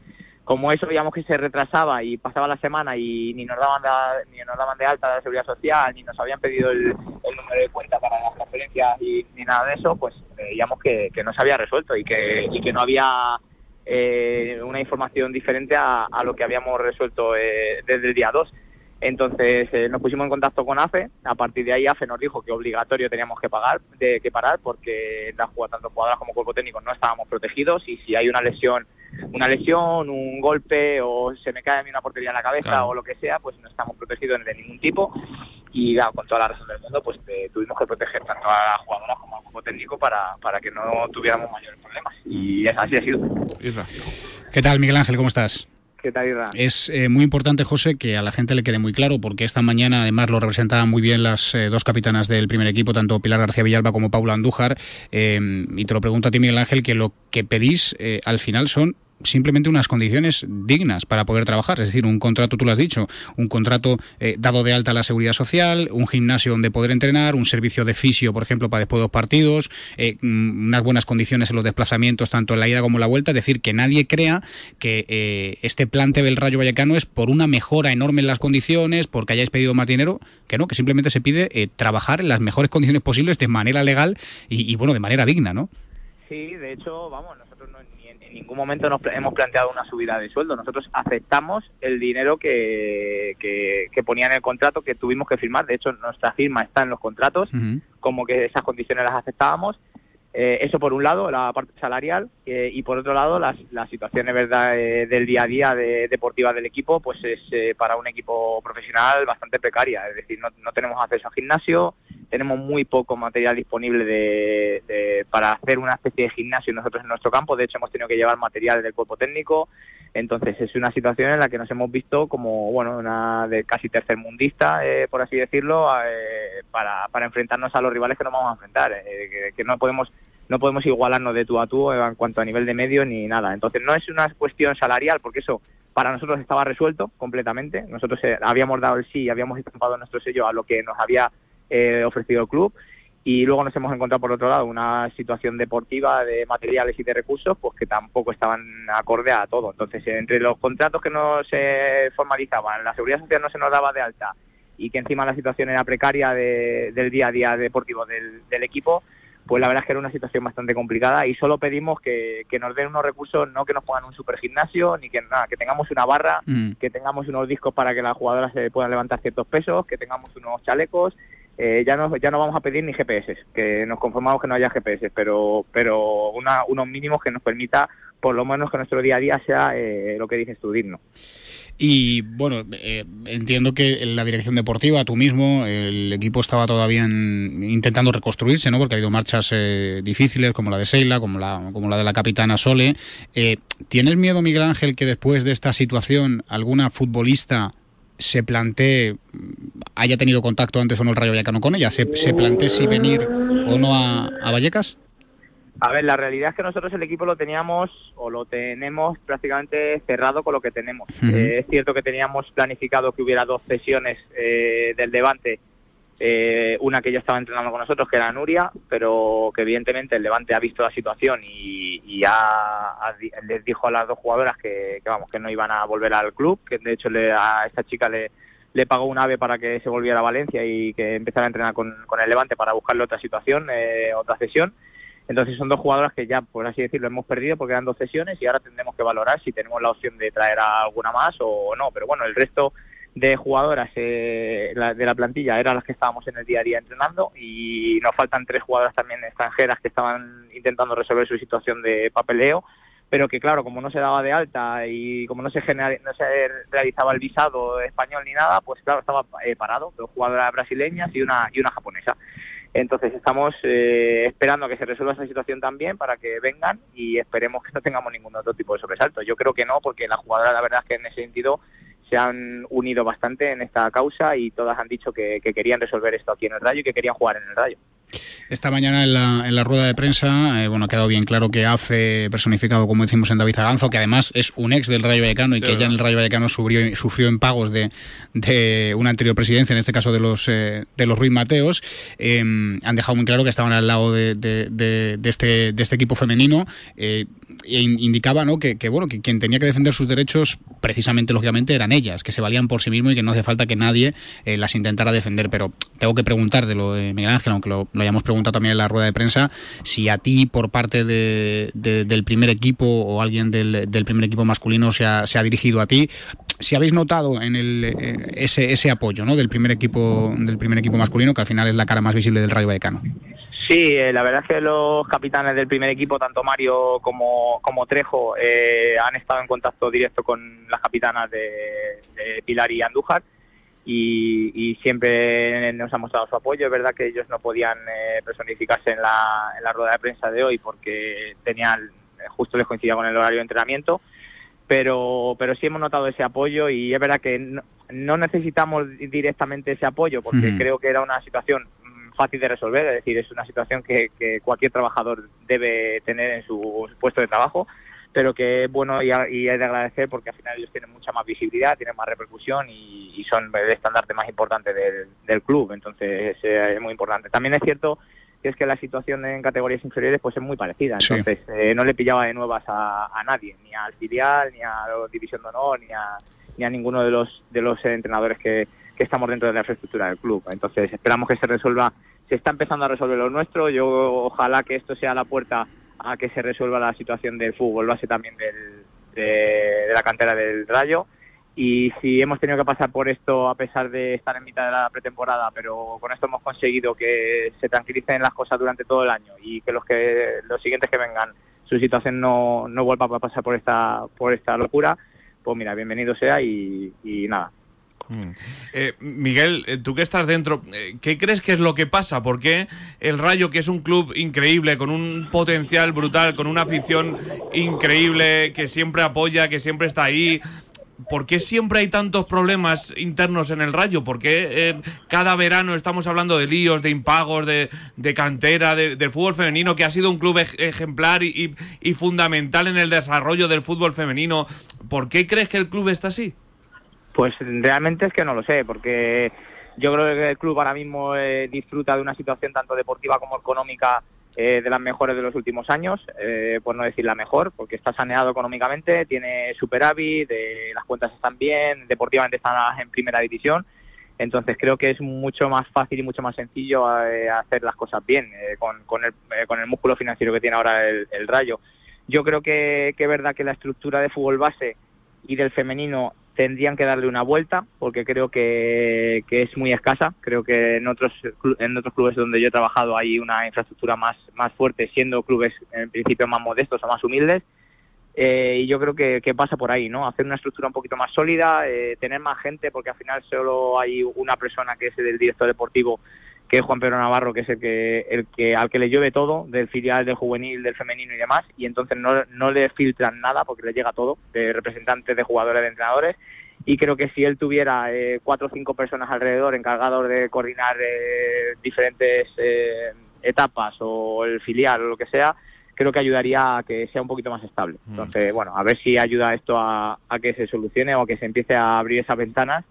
como eso veíamos que se retrasaba y pasaba la semana y ni nos daban de, ni nos daban de alta la seguridad social ni nos habían pedido el, número de cuenta para las transferencias y ni nada de eso pues veíamos que, no se había resuelto y que, y que no había eh, una información diferente a, lo que habíamos resuelto eh, desde el día 2 entonces eh, nos pusimos en contacto con AFE, a partir de ahí AFE nos dijo que obligatorio teníamos que pagar, de que parar, porque la tanto jugadoras como cuerpo técnico no estábamos protegidos y si hay una lesión, una lesión, un golpe o se me cae a mí una portería en la cabeza o lo que sea, pues no estamos protegidos de ningún tipo y con toda la razón del mundo, pues eh, tuvimos que proteger tanto a las jugadoras como al cuerpo técnico para, para que no tuviéramos mayores problemas y así ha sido. ¿Qué tal Miguel Ángel? ¿Cómo estás? ¿Qué tal, Irra? Es eh, muy importante, José, que a la gente le quede muy claro, porque esta mañana además lo representaban muy bien las eh, dos capitanas del primer equipo, tanto Pilar García Villalba como Paula Andújar. eh, y te lo pregunto a ti, Miguel Ángel, que lo que pedís eh, al final son simplemente unas condiciones dignas para poder trabajar, es decir, un contrato, tú lo has dicho, un contrato eh, dado de alta a la seguridad social, un gimnasio donde poder entrenar, un servicio de fisio, por ejemplo, para después de los partidos, eh, mm, unas buenas condiciones en los desplazamientos, tanto en la ida como en la vuelta, es decir, que nadie crea que eh, este plante del Rayo Vallecano es por una mejora enorme en las condiciones, porque hayáis pedido más dinero, que no, que simplemente se pide eh, trabajar en las mejores condiciones posibles de manera legal y, y, bueno, de manera digna, ¿no? Sí, de hecho, vamos, nosotros no, en, ningún momento nos hemos planteado una subida de sueldo. Nosotros aceptamos el dinero que, que, que ponía en el contrato que tuvimos que firmar. De hecho, nuestra firma está en los contratos, como que esas condiciones las aceptábamos. Eh, eso por un lado, la parte salarial, eh, y por otro lado, las, las situaciones verdad eh, del día a día de, deportiva del equipo, pues es eh, para un equipo profesional bastante precaria. Es decir, no, no tenemos acceso a gimnasio, tenemos muy poco material disponible de, para hacer una especie de gimnasio nosotros en nuestro campo. De hecho, hemos tenido que llevar material del cuerpo técnico. Entonces, es una situación en la que nos hemos visto como, bueno, una de casi tercermundista, eh, por así decirlo, eh, para, para enfrentarnos a los rivales que nos vamos a enfrentar. eh, que, que no podemos no podemos igualarnos de tú a tú en cuanto a nivel de medio ni nada. Entonces, no es una cuestión salarial, porque eso para nosotros estaba resuelto completamente. Nosotros eh, habíamos dado el sí, habíamos estampado nuestro sello a lo que nos había eh, ofrecido el club y luego nos hemos encontrado por otro lado una situación deportiva de materiales y de recursos pues que tampoco estaban acorde a todo entonces entre los contratos que no se formalizaban la seguridad social no se nos daba de alta y que encima la situación era precaria de- del día a día deportivo del, del equipo pues la verdad es que era una situación bastante complicada y solo pedimos que, que nos den unos recursos, no que nos pongan un super gimnasio, ni que nada, que tengamos una barra, Mm. que tengamos unos discos para que las jugadoras se puedan levantar ciertos pesos, que tengamos unos chalecos, eh, ya no ya no vamos a pedir ni GPS, que nos conformamos que no haya GPS, pero pero una, unos mínimos que nos permita por lo menos que nuestro día a día sea eh, lo que dices tú, digno. Y bueno, eh, entiendo que la dirección deportiva, tú mismo, el equipo estaba todavía en- intentando reconstruirse, ¿no? Porque ha habido marchas eh, difíciles, como la de Seila, como la, como la de la capitana Sole. ¿Tienes miedo, Miguel Ángel, que después de esta situación alguna futbolista se plantee, haya tenido contacto antes o no el Rayo Vallecano con ella, se, se plantee si venir o no a, a Vallecas? A ver, la realidad es que nosotros el equipo lo teníamos o lo tenemos prácticamente cerrado con lo que tenemos. Eh, es cierto que teníamos planificado que hubiera dos sesiones eh, del Levante, eh, una que ya estaba entrenando con nosotros, que era Nuria, pero que evidentemente el Levante ha visto la situación y, y ha- ha les dijo a las dos jugadoras que, vamos que no iban a volver al club, que de hecho le, a esta chica le, pagó un ave para que se volviera a Valencia y que empezara a entrenar con, el Levante para buscarle otra situación, eh, otra sesión. Entonces son dos jugadoras que ya, por así decirlo, hemos perdido porque eran dos sesiones y ahora tendremos que valorar si tenemos la opción de traer a alguna más o no. Pero bueno, el resto de jugadoras eh, la- de la plantilla eran las que estábamos en el día a día entrenando y nos faltan tres jugadoras también extranjeras que estaban intentando resolver su situación de papeleo pero que claro, como no se daba de alta y como no se, genera- no se realizaba el visado español ni nada, pues claro, estaba eh, parado, dos jugadoras brasileñas y una, y una japonesa. Entonces estamos eh, esperando que se resuelva esa situación también para que vengan y esperemos que no tengamos ningún otro tipo de sobresalto. Yo creo que no, porque las jugadoras la verdad es que en ese sentido se han unido bastante en esta causa y todas han dicho que, que querían resolver esto aquí en el Rayo y que querían jugar en el Rayo. Esta mañana en la, en la rueda de prensa, eh, bueno, ha quedado bien claro que AFE, personificado como decimos en David Zaganzo, que además es un ex del Rayo Vallecano y que ya en el Rayo Vallecano sufrió, sufrió en pagos de, de una anterior presidencia, en este caso de los eh, de los Ruiz Mateos, eh, han dejado muy claro que estaban al lado de, de- este, de este equipo femenino eh, e in- indicaba ¿no? que, que, bueno que quien tenía que defender sus derechos precisamente lógicamente eran ellas, que se valían por sí mismos y que no hace falta que nadie eh, las intentara defender. Pero tengo que preguntar de lo de Miguel Ángel, aunque lo, lo hayamos preguntado también en la rueda de prensa, si a ti por parte de- del primer equipo o alguien del, del primer equipo masculino se ha, se ha dirigido a ti, si habéis notado en el, eh, ese, ese apoyo ¿no? del primer equipo del primer equipo masculino, que al final es la cara más visible del Rayo Vallecano. Sí, eh, la verdad es que los capitanes del primer equipo, tanto Mario como, como Trejo, eh, han estado en contacto directo con las capitanas de, de Pilar y Andújar y, y siempre nos han mostrado su apoyo. Es verdad que ellos no podían eh, personificarse en la, en la rueda de prensa de hoy porque tenían, eh, justo les coincidía con el horario de entrenamiento, pero, pero sí hemos notado ese apoyo y es verdad que no, no necesitamos directamente ese apoyo porque creo que era una situación mm, fácil de resolver, es decir, es una situación que, que cualquier trabajador debe tener en su puesto de trabajo, pero que es bueno y, y es de agradecer porque al final ellos tienen mucha más visibilidad, tienen más repercusión y, y son el estandarte más importante del, del club, entonces eh, es muy importante. También es cierto que es que la situación en categorías inferiores pues es muy parecida, Sí. entonces eh, no le pillaba de nuevas a, a nadie, ni al filial, ni a la División de Honor, ni a, ni a ninguno de los de los entrenadores que, que estamos dentro de la infraestructura del club. Entonces esperamos que se resuelva, se está empezando a resolver lo nuestro, yo ojalá que esto sea la puerta a que se resuelva la situación del fútbol base también del, de, de la cantera del Rayo y si hemos tenido que pasar por esto a pesar de estar en mitad de la pretemporada, pero con esto hemos conseguido que se tranquilicen las cosas durante todo el año y que los que los siguientes que vengan su situación no, no vuelva a pasar por esta por esta locura, pues mira, bienvenido sea y, y nada. Eh, Miguel, eh, tú que estás dentro, eh, ¿qué crees que es lo que pasa? ¿Por qué el Rayo, que es un club increíble, con un potencial brutal, con una afición increíble, que siempre apoya, que siempre está ahí, ¿por qué siempre hay tantos problemas internos en el Rayo? ¿Por qué cada verano estamos hablando de líos, de impagos, de, de cantera, de- del fútbol femenino, que ha sido un club ej- ejemplar y- y fundamental en el desarrollo del fútbol femenino? ¿Por qué crees que el club está así? Pues realmente es que no lo sé, porque yo creo que el club ahora mismo eh, disfruta de una situación tanto deportiva como económica eh, de las mejores de los últimos años, eh, por no decir la mejor, porque está saneado económicamente, tiene superávit, eh, las cuentas están bien, deportivamente están en primera división. Entonces creo que es mucho más fácil y mucho más sencillo eh, hacer las cosas bien con, con, el, con el músculo financiero que tiene ahora el, el Rayo. Yo creo que, que es verdad que la estructura de fútbol base y del femenino tendrían que darle una vuelta porque creo que, que es muy escasa. Creo que en otros en otros clubes donde yo he trabajado hay una infraestructura más, más fuerte, siendo clubes en principio más modestos o más humildes. Eh, y yo creo que, que pasa por ahí, ¿no? Hacer una estructura un poquito más sólida, eh, tener más gente, porque al final solo hay una persona que es el director deportivo, que es Juan Pedro Navarro, que es el que, el que al que le llueve todo, del filial, del juvenil, del femenino y demás, y entonces no, no le filtran nada porque le llega todo, de representantes, de jugadores, de entrenadores, y creo que si él tuviera eh, cuatro o cinco personas alrededor encargados de coordinar eh, diferentes eh, etapas o el filial o lo que sea, creo que ayudaría a que sea un poquito más estable. Entonces, bueno, a ver si ayuda esto a, a que se solucione o que se empiece a abrir esas ventanas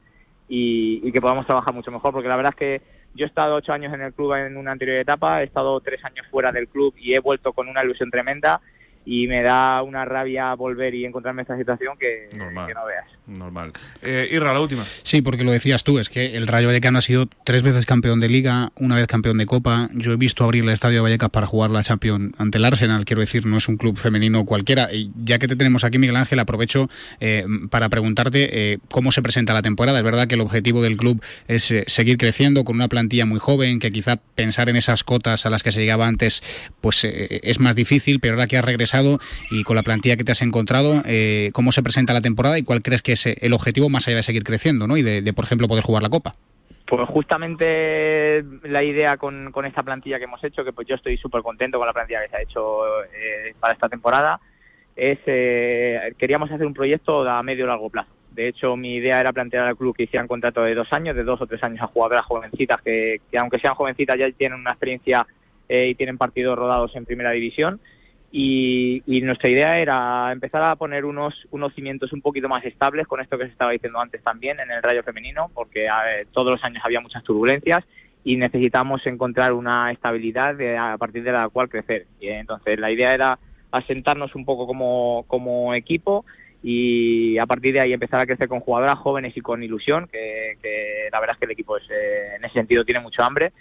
y, y que podamos trabajar mucho mejor, porque la verdad es que yo he estado ocho años en el club en una anterior etapa, he estado tres años fuera del club y he vuelto con una ilusión tremenda y me da una rabia volver y encontrarme en esta situación que, que no veas. Normal. Eh, Irra, la última. Sí, porque lo decías tú, es que el Rayo Vallecano ha sido tres veces campeón de Liga, una vez campeón de Copa. Yo he visto abrir el Estadio de Vallecas para jugar la Champions ante el Arsenal, quiero decir, no es un club femenino cualquiera. Y ya que te tenemos aquí, Miguel Ángel, aprovecho eh, para preguntarte eh, cómo se presenta la temporada. Es verdad que el objetivo del club es eh, seguir creciendo con una plantilla muy joven, que quizá pensar en esas cotas a las que se llegaba antes pues eh, es más difícil, pero ahora que has regresado y con la plantilla que te has encontrado, eh, ¿cómo se presenta la temporada y cuál crees que es eh, el objetivo más allá de seguir creciendo ¿no? y de, por ejemplo, poder jugar la Copa? Pues justamente la idea con, esta plantilla que hemos hecho, que pues yo estoy súper contento con la plantilla que se ha hecho eh, para esta temporada, es eh, queríamos hacer un proyecto a medio y largo plazo. De hecho, mi idea era plantear al club que hicieran contrato de dos años, de dos o tres años a jugadoras jovencitas que, que aunque sean jovencitas ya tienen una experiencia eh, y tienen partidos rodados en primera división. Y, y, nuestra idea era empezar a poner unos, unos cimientos un poquito más estables con esto que se estaba diciendo antes también en el rayo femenino, porque todos los años había muchas turbulencias y necesitamos encontrar una estabilidad de, a partir de la cual crecer. Y entonces la idea era asentarnos un poco como, como equipo y a partir de ahí empezar a crecer con jugadoras jóvenes y con ilusión, que, que la verdad es que el equipo es, eh, en ese sentido tiene mucho hambre.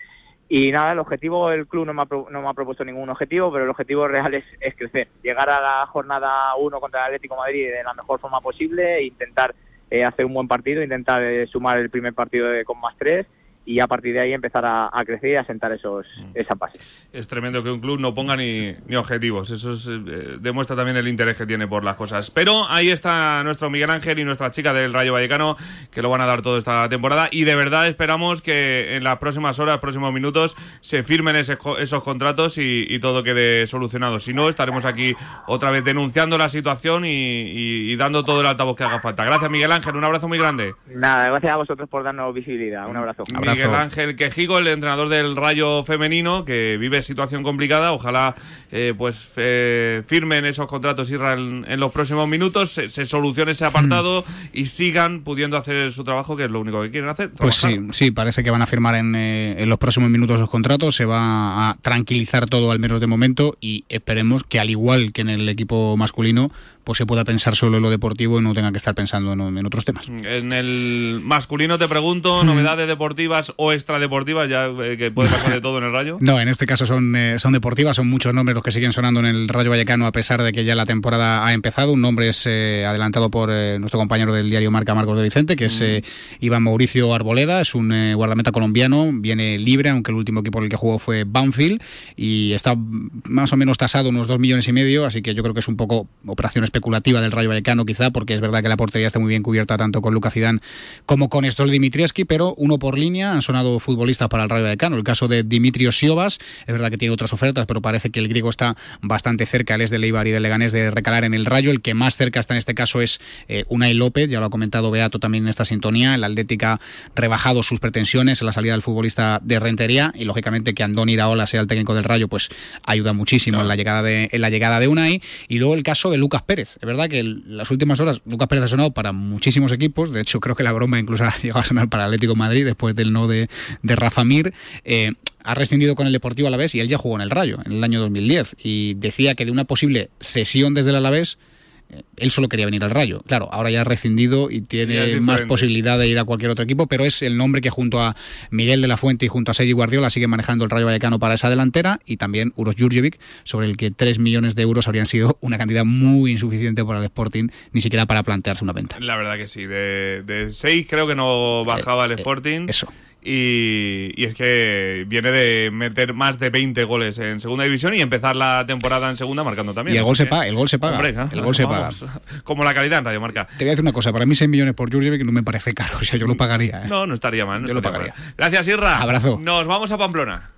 Y nada, el objetivo, el club no me ha, no me ha propuesto ningún objetivo, pero el objetivo real es, es crecer, llegar a la jornada 1 contra el Atlético Madrid de la mejor forma posible e intentar eh, hacer un buen partido, intentar eh, sumar el primer partido de, con más tres y a partir de ahí empezar a, a crecer y a sentar esos, esas bases. Es tremendo que un club no ponga ni, ni objetivos. Eso es, eh, demuestra también el interés que tiene por las cosas. Pero ahí está nuestro Miguel Ángel y nuestra chica del Rayo Vallecano que lo van a dar toda esta temporada. Y de verdad esperamos que en las próximas horas, próximos minutos, se firmen ese- esos contratos y, y todo quede solucionado. Si no, estaremos aquí otra vez denunciando la situación y, y- y dando todo el altavoz que haga falta. Gracias, Miguel Ángel. Un abrazo muy grande. Nada, gracias a vosotros por darnos visibilidad. Un abrazo. Miguel Ángel Quejigo, el entrenador del Rayo Femenino, que vive situación complicada. Ojalá eh, pues eh, firmen esos contratos Israel en, los próximos minutos, se, se solucione ese apartado y sigan pudiendo hacer su trabajo, que es lo único que quieren hacer. Pues trabajar. sí, sí, parece que van a firmar en, eh, en los próximos minutos los contratos, se va a tranquilizar todo al menos de momento y esperemos que al igual que en el equipo masculino, pues se pueda pensar solo en lo deportivo y no tenga que estar pensando en, en otros temas. En el masculino te pregunto, novedades deportivas o extradeportivas, ya eh, que puede pasar de todo en el Rayo. No, en este caso son, eh, son deportivas, son muchos nombres los que siguen sonando en el Rayo Vallecano a pesar de que ya la temporada ha empezado. Un nombre es eh, adelantado por nuestro compañero del diario Marca, Marcos de Vicente, que es eh, Iván Mauricio Arboleda, es un guardameta colombiano, viene libre, aunque el último equipo en el que jugó fue Banfield y está más o menos tasado unos dos millones y medio, así que yo creo que es un poco operación especulativa del Rayo Vallecano quizá, porque es verdad que la portería está muy bien cubierta tanto con Lucas Zidane como con Stol Dimitrievski, pero uno por línea han sonado futbolistas para el Rayo Vallecano. El caso de Dimitrios Siobas, es verdad que tiene otras ofertas, pero parece que el griego está bastante cerca, él es de Leibar y de Leganés, de recalar en el Rayo. El que más cerca está en este caso es eh, Unai López, ya lo ha comentado Beato también en esta sintonía. El Atlética ha rebajado sus pretensiones en la salida del futbolista de Rentería y lógicamente que Andoni Iraola sea el técnico del Rayo, pues ayuda muchísimo en la llegada de en la llegada de Unai. Y luego el caso de Lucas Pérez. Es verdad que en las últimas horas Lucas Pérez ha sonado para muchísimos equipos. De hecho, creo que la broma incluso (laughs) ha llegado a sonar para Atlético Madrid después del no de, de Rafa Mir. Eh, ha rescindido con el Deportivo Alavés y él ya jugó en el Rayo en el año 2010 y decía que de una posible cesión desde el Alavés él solo quería venir al Rayo. Claro, ahora ya ha rescindido y tiene más posibilidad de ir a cualquier otro equipo, pero es el nombre que junto a Miguel de la Fuente y junto a Sergi Guardiola sigue manejando el Rayo Vallecano para esa delantera y también Uros Jurjevic, sobre el que 3 millones de euros habrían sido una cantidad muy insuficiente para el Sporting, ni siquiera para plantearse una venta. La verdad que sí, de, de 6 creo que no bajaba el Sporting. Eh, eso. Y, y es que viene de meter más de 20 goles en segunda división y empezar la temporada en segunda marcando también. Y el gol se que, paga, el gol se paga. el gol se paga. (laughs) Como la calidad en Radio Marca. Te voy a decir una cosa, para mí 6 millones por Jurjevic no me parece caro, (laughs) o sea, yo lo pagaría. ¿eh? No, no estaría mal. no Yo lo pagaría. mal. Gracias, Irra. Abrazo. Nos vamos a Pamplona.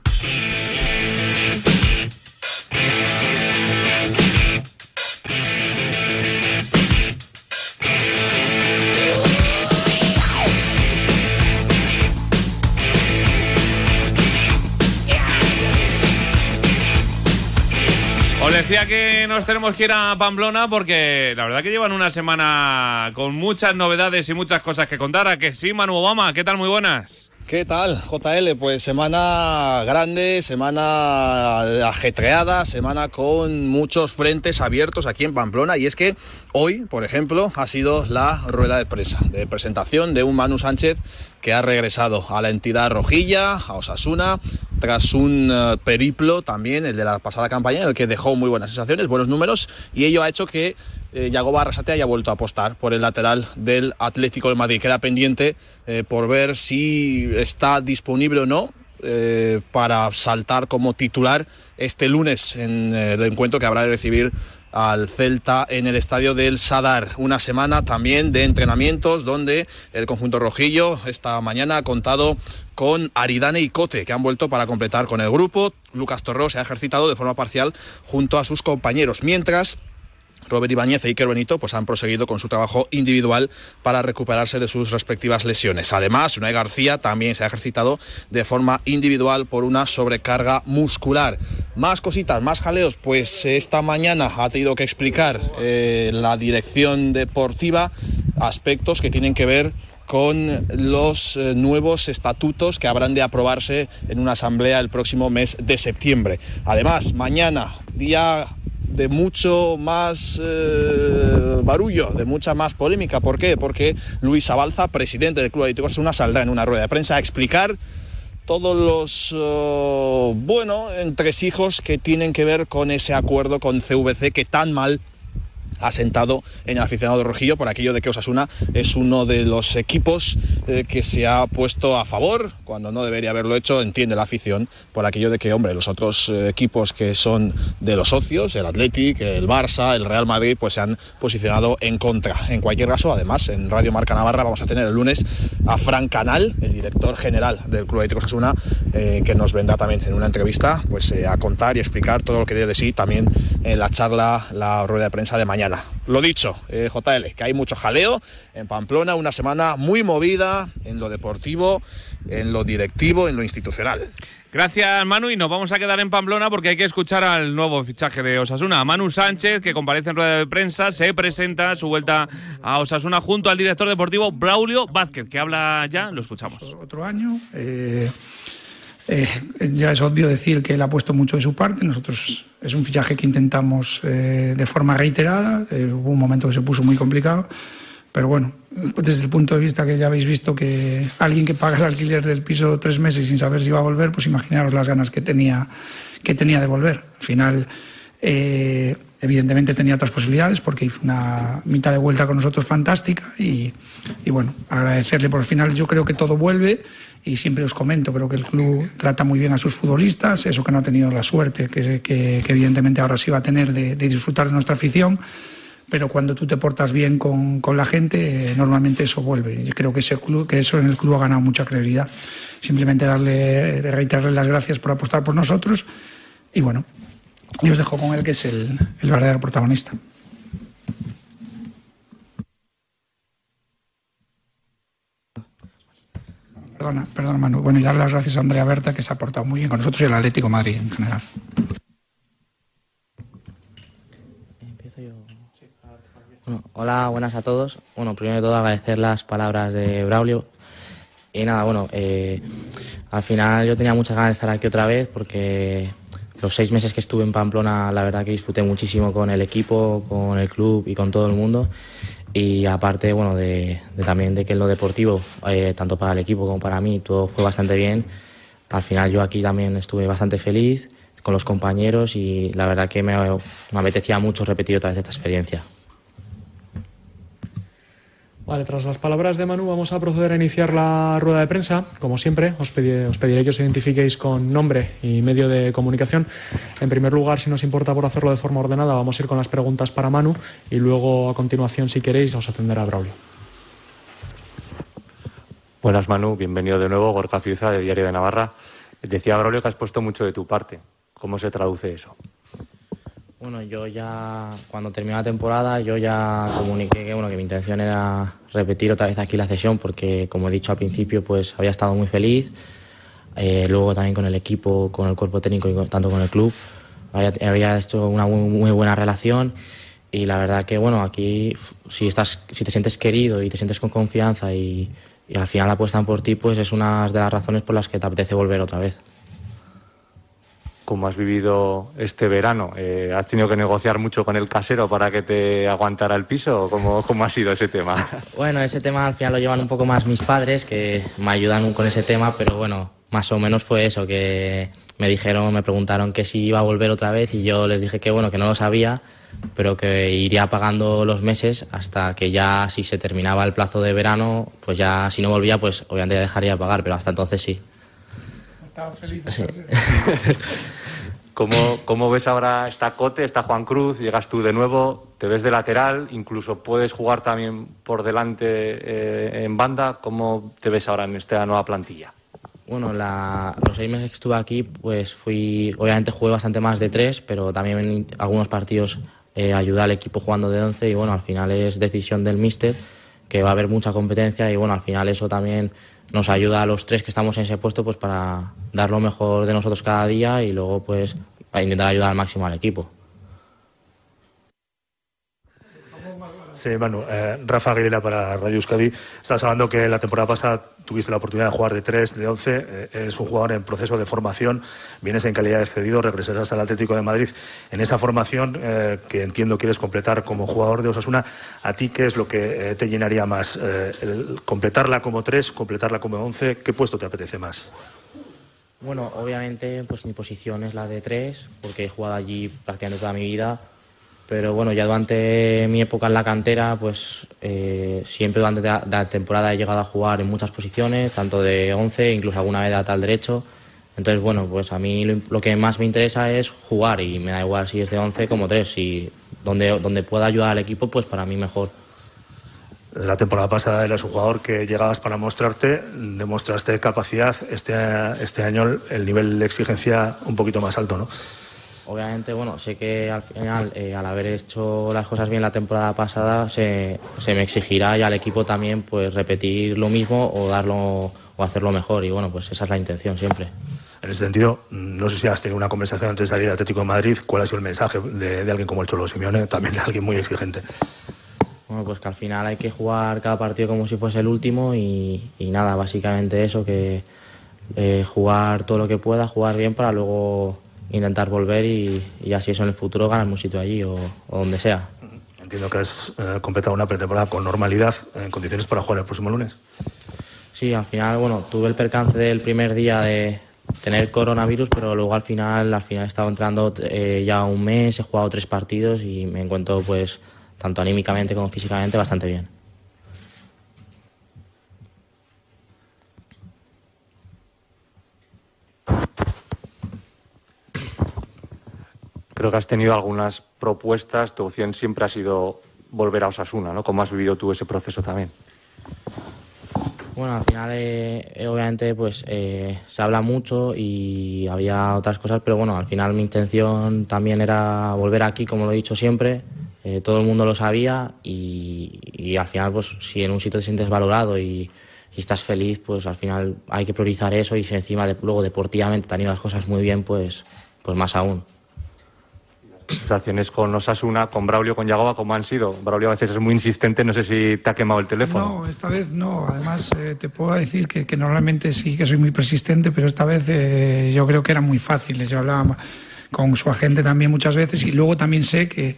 Decía que nos tenemos que ir a Pamplona porque la verdad que llevan una semana con muchas novedades y muchas cosas que contar. ¿A que sí, Manu Obama? ¿Qué tal? Muy buenas. ¿Qué tal, JL? Pues semana grande, semana ajetreada, semana con muchos frentes abiertos aquí en Pamplona. Y es que hoy, por ejemplo, ha sido la rueda de prensa, de presentación de un Manu Sánchez que ha regresado a la entidad rojilla, a Osasuna, tras un eh, periplo también, el de la pasada campaña, en el que dejó muy buenas sensaciones, buenos números, y ello ha hecho que eh, Yagoba Arrasate haya vuelto a apostar por el lateral del Atlético de Madrid. Queda pendiente eh, por ver si está disponible o no eh, para saltar como titular este lunes en eh, el encuentro que habrá de recibir al Celta en el estadio del Sadar. Una semana también de entrenamientos donde el conjunto rojillo esta mañana ha contado con Aridane y Cote, que han vuelto para completar con el grupo. Lucas Torró se ha ejercitado de forma parcial junto a sus compañeros, mientras Robert Ibáñez e Iker Benito pues, han proseguido con su trabajo individual para recuperarse de sus respectivas lesiones. Además, Unai García también se ha ejercitado de forma individual por una sobrecarga muscular. Más cositas, más jaleos, pues esta mañana ha tenido que explicar eh, la dirección deportiva aspectos que tienen que ver con los eh, nuevos estatutos que habrán de aprobarse en una asamblea el próximo mes de septiembre. Además, mañana, día de mucho más eh, barullo, de mucha más polémica. ¿Por qué? Porque Luis Abalza, presidente del Club Atlético Osasuna, saldrá en una rueda de prensa a explicar todos los, eh, bueno, entresijos que tienen que ver con ese acuerdo con CVC que tan mal ha sentado en el aficionado rojillo por aquello de que Osasuna es uno de los equipos eh, que se ha puesto a favor cuando no debería haberlo hecho, entiende la afición por aquello de que, hombre, los otros eh, equipos que son de los socios, el Athletic, el Barça, el Real Madrid, pues se han posicionado en contra. En cualquier caso, además, en Radio Marca Navarra vamos a tener el lunes a Fran Canal, el director general del Club Atlético Osasuna, eh, que nos vendrá también en una entrevista pues, a contar y explicar todo lo que debe de sí también en la charla, la rueda de prensa de mañana. Lo dicho, eh, JL, que hay mucho jaleo en Pamplona, una semana muy movida en lo deportivo, en lo directivo, en lo institucional. Gracias, Manu, y nos vamos a quedar en Pamplona porque hay que escuchar al nuevo fichaje de Osasuna. Manu Sánchez, que comparece en rueda de prensa, se presenta a su vuelta a Osasuna junto al director deportivo Braulio Vázquez, que habla ya, lo escuchamos. Otro año. Eh, eh, ya es obvio decir que él ha puesto mucho de su parte. Nosotros es un fichaje que intentamos eh, de forma reiterada. Eh, hubo un momento que se puso muy complicado. Pero bueno, desde el punto de vista que ya habéis visto que alguien que paga el alquiler del piso tres meses sin saber si va a volver, pues imaginaros las ganas que tenía, que tenía de volver. Al final, evidentemente tenía otras posibilidades porque hizo una mitad de vuelta con nosotros fantástica y, y bueno, agradecerle por el final. Yo creo que todo vuelve y siempre os comento, creo que el club trata muy bien a sus futbolistas, eso que no ha tenido la suerte, que, evidentemente ahora sí va a tener de, disfrutar de nuestra afición, pero cuando tú te portas bien con, con la gente, eh, normalmente eso vuelve. Y creo que, ese club, que eso en el club ha ganado mucha credibilidad. Simplemente darle, reiterarle las gracias por apostar por nosotros y bueno, y os dejo con él, que es el verdadero protagonista. Perdona, perdona, Manu. Bueno, y dar las gracias a Andrea Berta, que se ha portado muy bien con nosotros y al Atlético Madrid en general. Hola, buenas a todos. Bueno, primero de todo agradecer las palabras de Braulio. Y nada, bueno, eh, al final yo tenía muchas ganas de estar aquí otra vez porque los seis meses que estuve en Pamplona, la verdad que disfruté muchísimo con el equipo, con el club y con todo el mundo. Y aparte, bueno, de, de también de que en lo deportivo, eh, tanto para el equipo como para mí, todo fue bastante bien. Al final yo aquí también estuve bastante feliz con los compañeros y la verdad que me, me apetecía mucho repetir otra vez esta experiencia. Vale, tras las palabras de Manu vamos a proceder a iniciar la rueda de prensa. Como siempre, os, pediré, que os identifiquéis con nombre y medio de comunicación. En primer lugar, si nos importa por hacerlo de forma ordenada, vamos a ir con las preguntas para Manu y luego a continuación, si queréis, os atenderá Braulio. Buenas Manu, bienvenido de nuevo, Gorka Fiuza de Diario de Navarra. Decía Braulio que has puesto mucho de tu parte. ¿Cómo se traduce eso? Bueno, yo ya, cuando terminó la temporada, yo ya comuniqué que, bueno, que mi intención era repetir otra vez aquí la sesión porque, como he dicho al principio, pues había estado muy feliz. Eh, luego también con el equipo, con el cuerpo técnico y con, tanto con el club. Había, había hecho una muy, muy, buena relación y la verdad que, bueno, aquí si, estás, si te sientes querido y te sientes con confianza y, y al final apuestan por ti, pues es una de las razones por las que te apetece volver otra vez cómo has vivido este verano. Eh, ¿Has tenido que negociar mucho con el casero para que te aguantara el piso? ¿Cómo, ¿Cómo ha sido ese tema? (laughs) Bueno, ese tema al final lo llevan un poco más mis padres, que me ayudan con ese tema, pero bueno, más o menos fue eso, que me dijeron, me preguntaron que si iba a volver otra vez y yo les dije que bueno, que no lo sabía, pero que iría pagando los meses hasta que ya si se terminaba el plazo de verano, pues ya si no volvía, pues obviamente ya dejaría de pagar, pero hasta entonces sí. Estaba feliz. Sí. ¿Cómo, ¿Cómo, ves ahora esta Cote, está Juan Cruz, llegas tú de nuevo, te ves de lateral, incluso puedes jugar también por delante eh, en banda? ¿Cómo te ves ahora en esta nueva plantilla? Bueno, la, los seis meses que estuve aquí, pues fui, obviamente jugué bastante más de tres, pero también en algunos partidos eh, al equipo jugando de once y bueno, al final es decisión del míster, que va a haber mucha competencia y bueno, al final eso también nos ayuda a los tres que estamos en ese puesto pues para dar lo mejor de nosotros cada día y luego pues a intentar ayudar al máximo al equipo. Sí, Manu. Eh, Rafa Aguilera para Radio Euskadi. Estás hablando que la temporada pasada tuviste la oportunidad de jugar de 3, de 11. Eh, eres un jugador en proceso de formación. Vienes en calidad de cedido, regresarás al Atlético de Madrid. En esa formación eh, que entiendo quieres completar como jugador de Osasuna, ¿a ti qué es lo que eh, te llenaría más? ¿Completarla como 3, completarla como 11? ¿Qué puesto te apetece más? Bueno, obviamente pues mi posición es la de 3, porque he jugado allí prácticamente toda mi vida Pero bueno, ya durante mi época en la cantera, pues eh, siempre durante la, temporada he llegado a jugar en muchas posiciones, tanto de 11, incluso alguna vez de lateral derecho. Entonces, bueno, pues a mí lo, lo que más me interesa es jugar y me da igual si es de 11 como 3. Si donde, donde pueda ayudar al equipo, pues para mí mejor. La temporada pasada eras un jugador que llegabas para mostrarte, demostraste capacidad. Este, este año el nivel de exigencia un poquito más alto, ¿no? Obviamente, bueno, sé que al final, eh, al haber hecho las cosas bien la temporada pasada, se, se me exigirá y al equipo también pues repetir lo mismo o darlo o hacerlo mejor. Y bueno, pues esa es la intención siempre. En ese sentido, no sé si has tenido una conversación antes de salir de Atlético de Madrid. ¿Cuál ha sido el mensaje de, de alguien como el Cholo Simeone? También de alguien muy exigente. Bueno, pues que al final hay que jugar cada partido como si fuese el último y, y nada, básicamente eso, que eh, jugar todo lo que pueda, jugar bien para luego intentar volver y, y así eso en el futuro ganar un sitio allí o, o donde sea. Entiendo que has eh, completado una pretemporada con normalidad, en condiciones para jugar el próximo lunes. Sí, al final, bueno, tuve el percance del primer día de tener coronavirus, pero luego al final, al final he estado entrando eh, ya un mes, he jugado tres partidos y me encuentro pues tanto anímicamente como físicamente bastante bien. Creo que has tenido algunas propuestas, tu opción siempre ha sido volver a Osasuna, ¿no? ¿Cómo has vivido tú ese proceso también? Bueno, al final, eh, eh, obviamente, pues eh, se habla mucho y había otras cosas, pero bueno, al final mi intención también era volver aquí, como lo he dicho siempre. Eh, todo el mundo lo sabía y, y al final, pues si en un sitio te sientes valorado y, y estás feliz, pues al final hay que priorizar eso y si encima de, luego deportivamente te han ido las cosas muy bien, pues, pues más aún. Relaciones con Osasuna, con Braulio, con Yagoba, ¿cómo han sido? Braulio a veces es muy insistente, no sé si te ha quemado el teléfono. No, esta vez no. Además, eh, te puedo decir que, que, normalmente sí que soy muy persistente, pero esta vez eh, yo creo que eran muy fáciles. Yo hablaba con su agente también muchas veces y luego también sé que,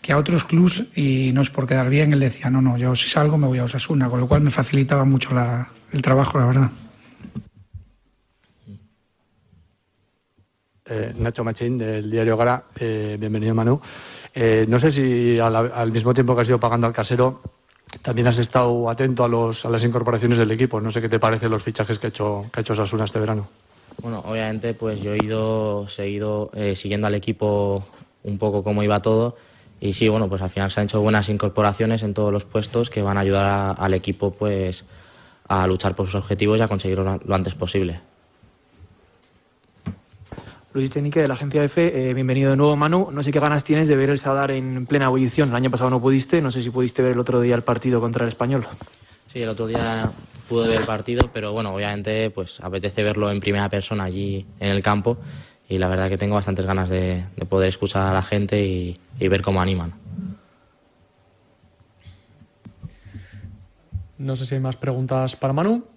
que a otros clubs, y no es por quedar bien, él decía, no, no, yo si salgo me voy a Osasuna, con lo cual me facilitaba mucho la, el trabajo, la verdad. Eh, Nacho Machín, del diario Gara. Eh, bienvenido, Manu. Eh, no sé si al, mismo tiempo que has ido pagando al casero, también has estado atento a, los, a las incorporaciones del equipo. No sé qué te parecen los fichajes que ha hecho, que ha hecho Sasuna este verano. Bueno, obviamente, pues yo he ido seguido eh, siguiendo al equipo un poco cómo iba todo. Y sí, bueno, pues al final se han hecho buenas incorporaciones en todos los puestos que van a ayudar al equipo pues a luchar por sus objetivos y a conseguirlo lo antes posible. Luis Chenique de la agencia EFE, eh, bienvenido de nuevo Manu. No sé qué ganas tienes de ver el Sadar en plena ebullición. El año pasado no pudiste, no sé si pudiste ver el otro día el partido contra el Español. Sí, el otro día pude ver el partido, pero bueno, obviamente pues apetece verlo en primera persona allí en el campo y la verdad que tengo bastantes ganas de, de poder escuchar a la gente y, y ver cómo animan. No sé si hay más preguntas para Manu.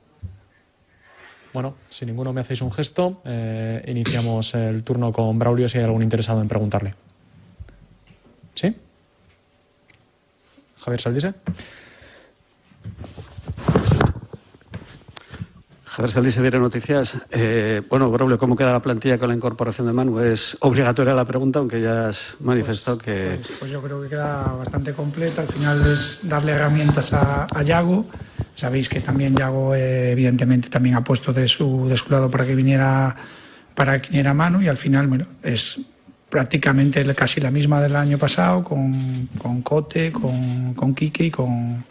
Bueno, si ninguno me hacéis un gesto, eh, iniciamos el turno con Braulio si hay algún interesado en preguntarle. ¿Sí? Javier Saldise. Javier Saldise, Diario Noticias. Eh, bueno, Braulio, ¿cómo queda la plantilla con la incorporación de Manu? Es obligatoria la pregunta, aunque ya has manifestado pues, que... Pues, pues, yo creo que queda bastante completa. Al final es darle herramientas a, a Yago. Sabéis que también Yago, eh, evidentemente, también ha puesto de su, de su lado para que viniera para que viniera Manu y al final bueno, es prácticamente casi la misma del año pasado con, con Cote, con, con Quique y con,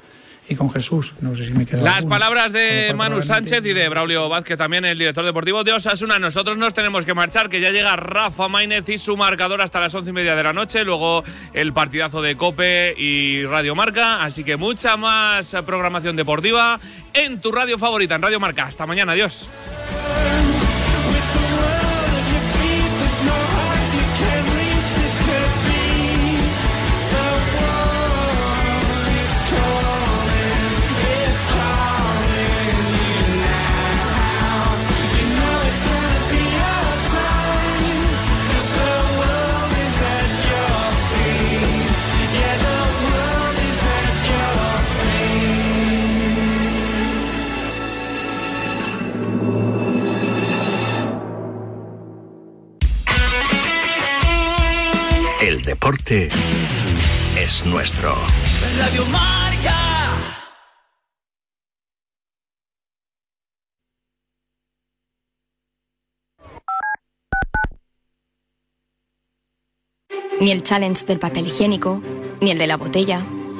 y con Jesús. No sé si me queda. Las palabras de Manu Sánchez y de Braulio Vázquez, también el director deportivo de Osasuna. Nosotros nos tenemos que marchar, que ya llega Rafa Maínez y su marcador hasta las once y media de la noche. Luego el partidazo de Cope y Radio Marca. Así que mucha más programación deportiva en tu radio favorita, en Radio Marca. Hasta mañana, adiós. Deporte es nuestro. Radio Marca. Ni el challenge del papel higiénico, ni el de la botella.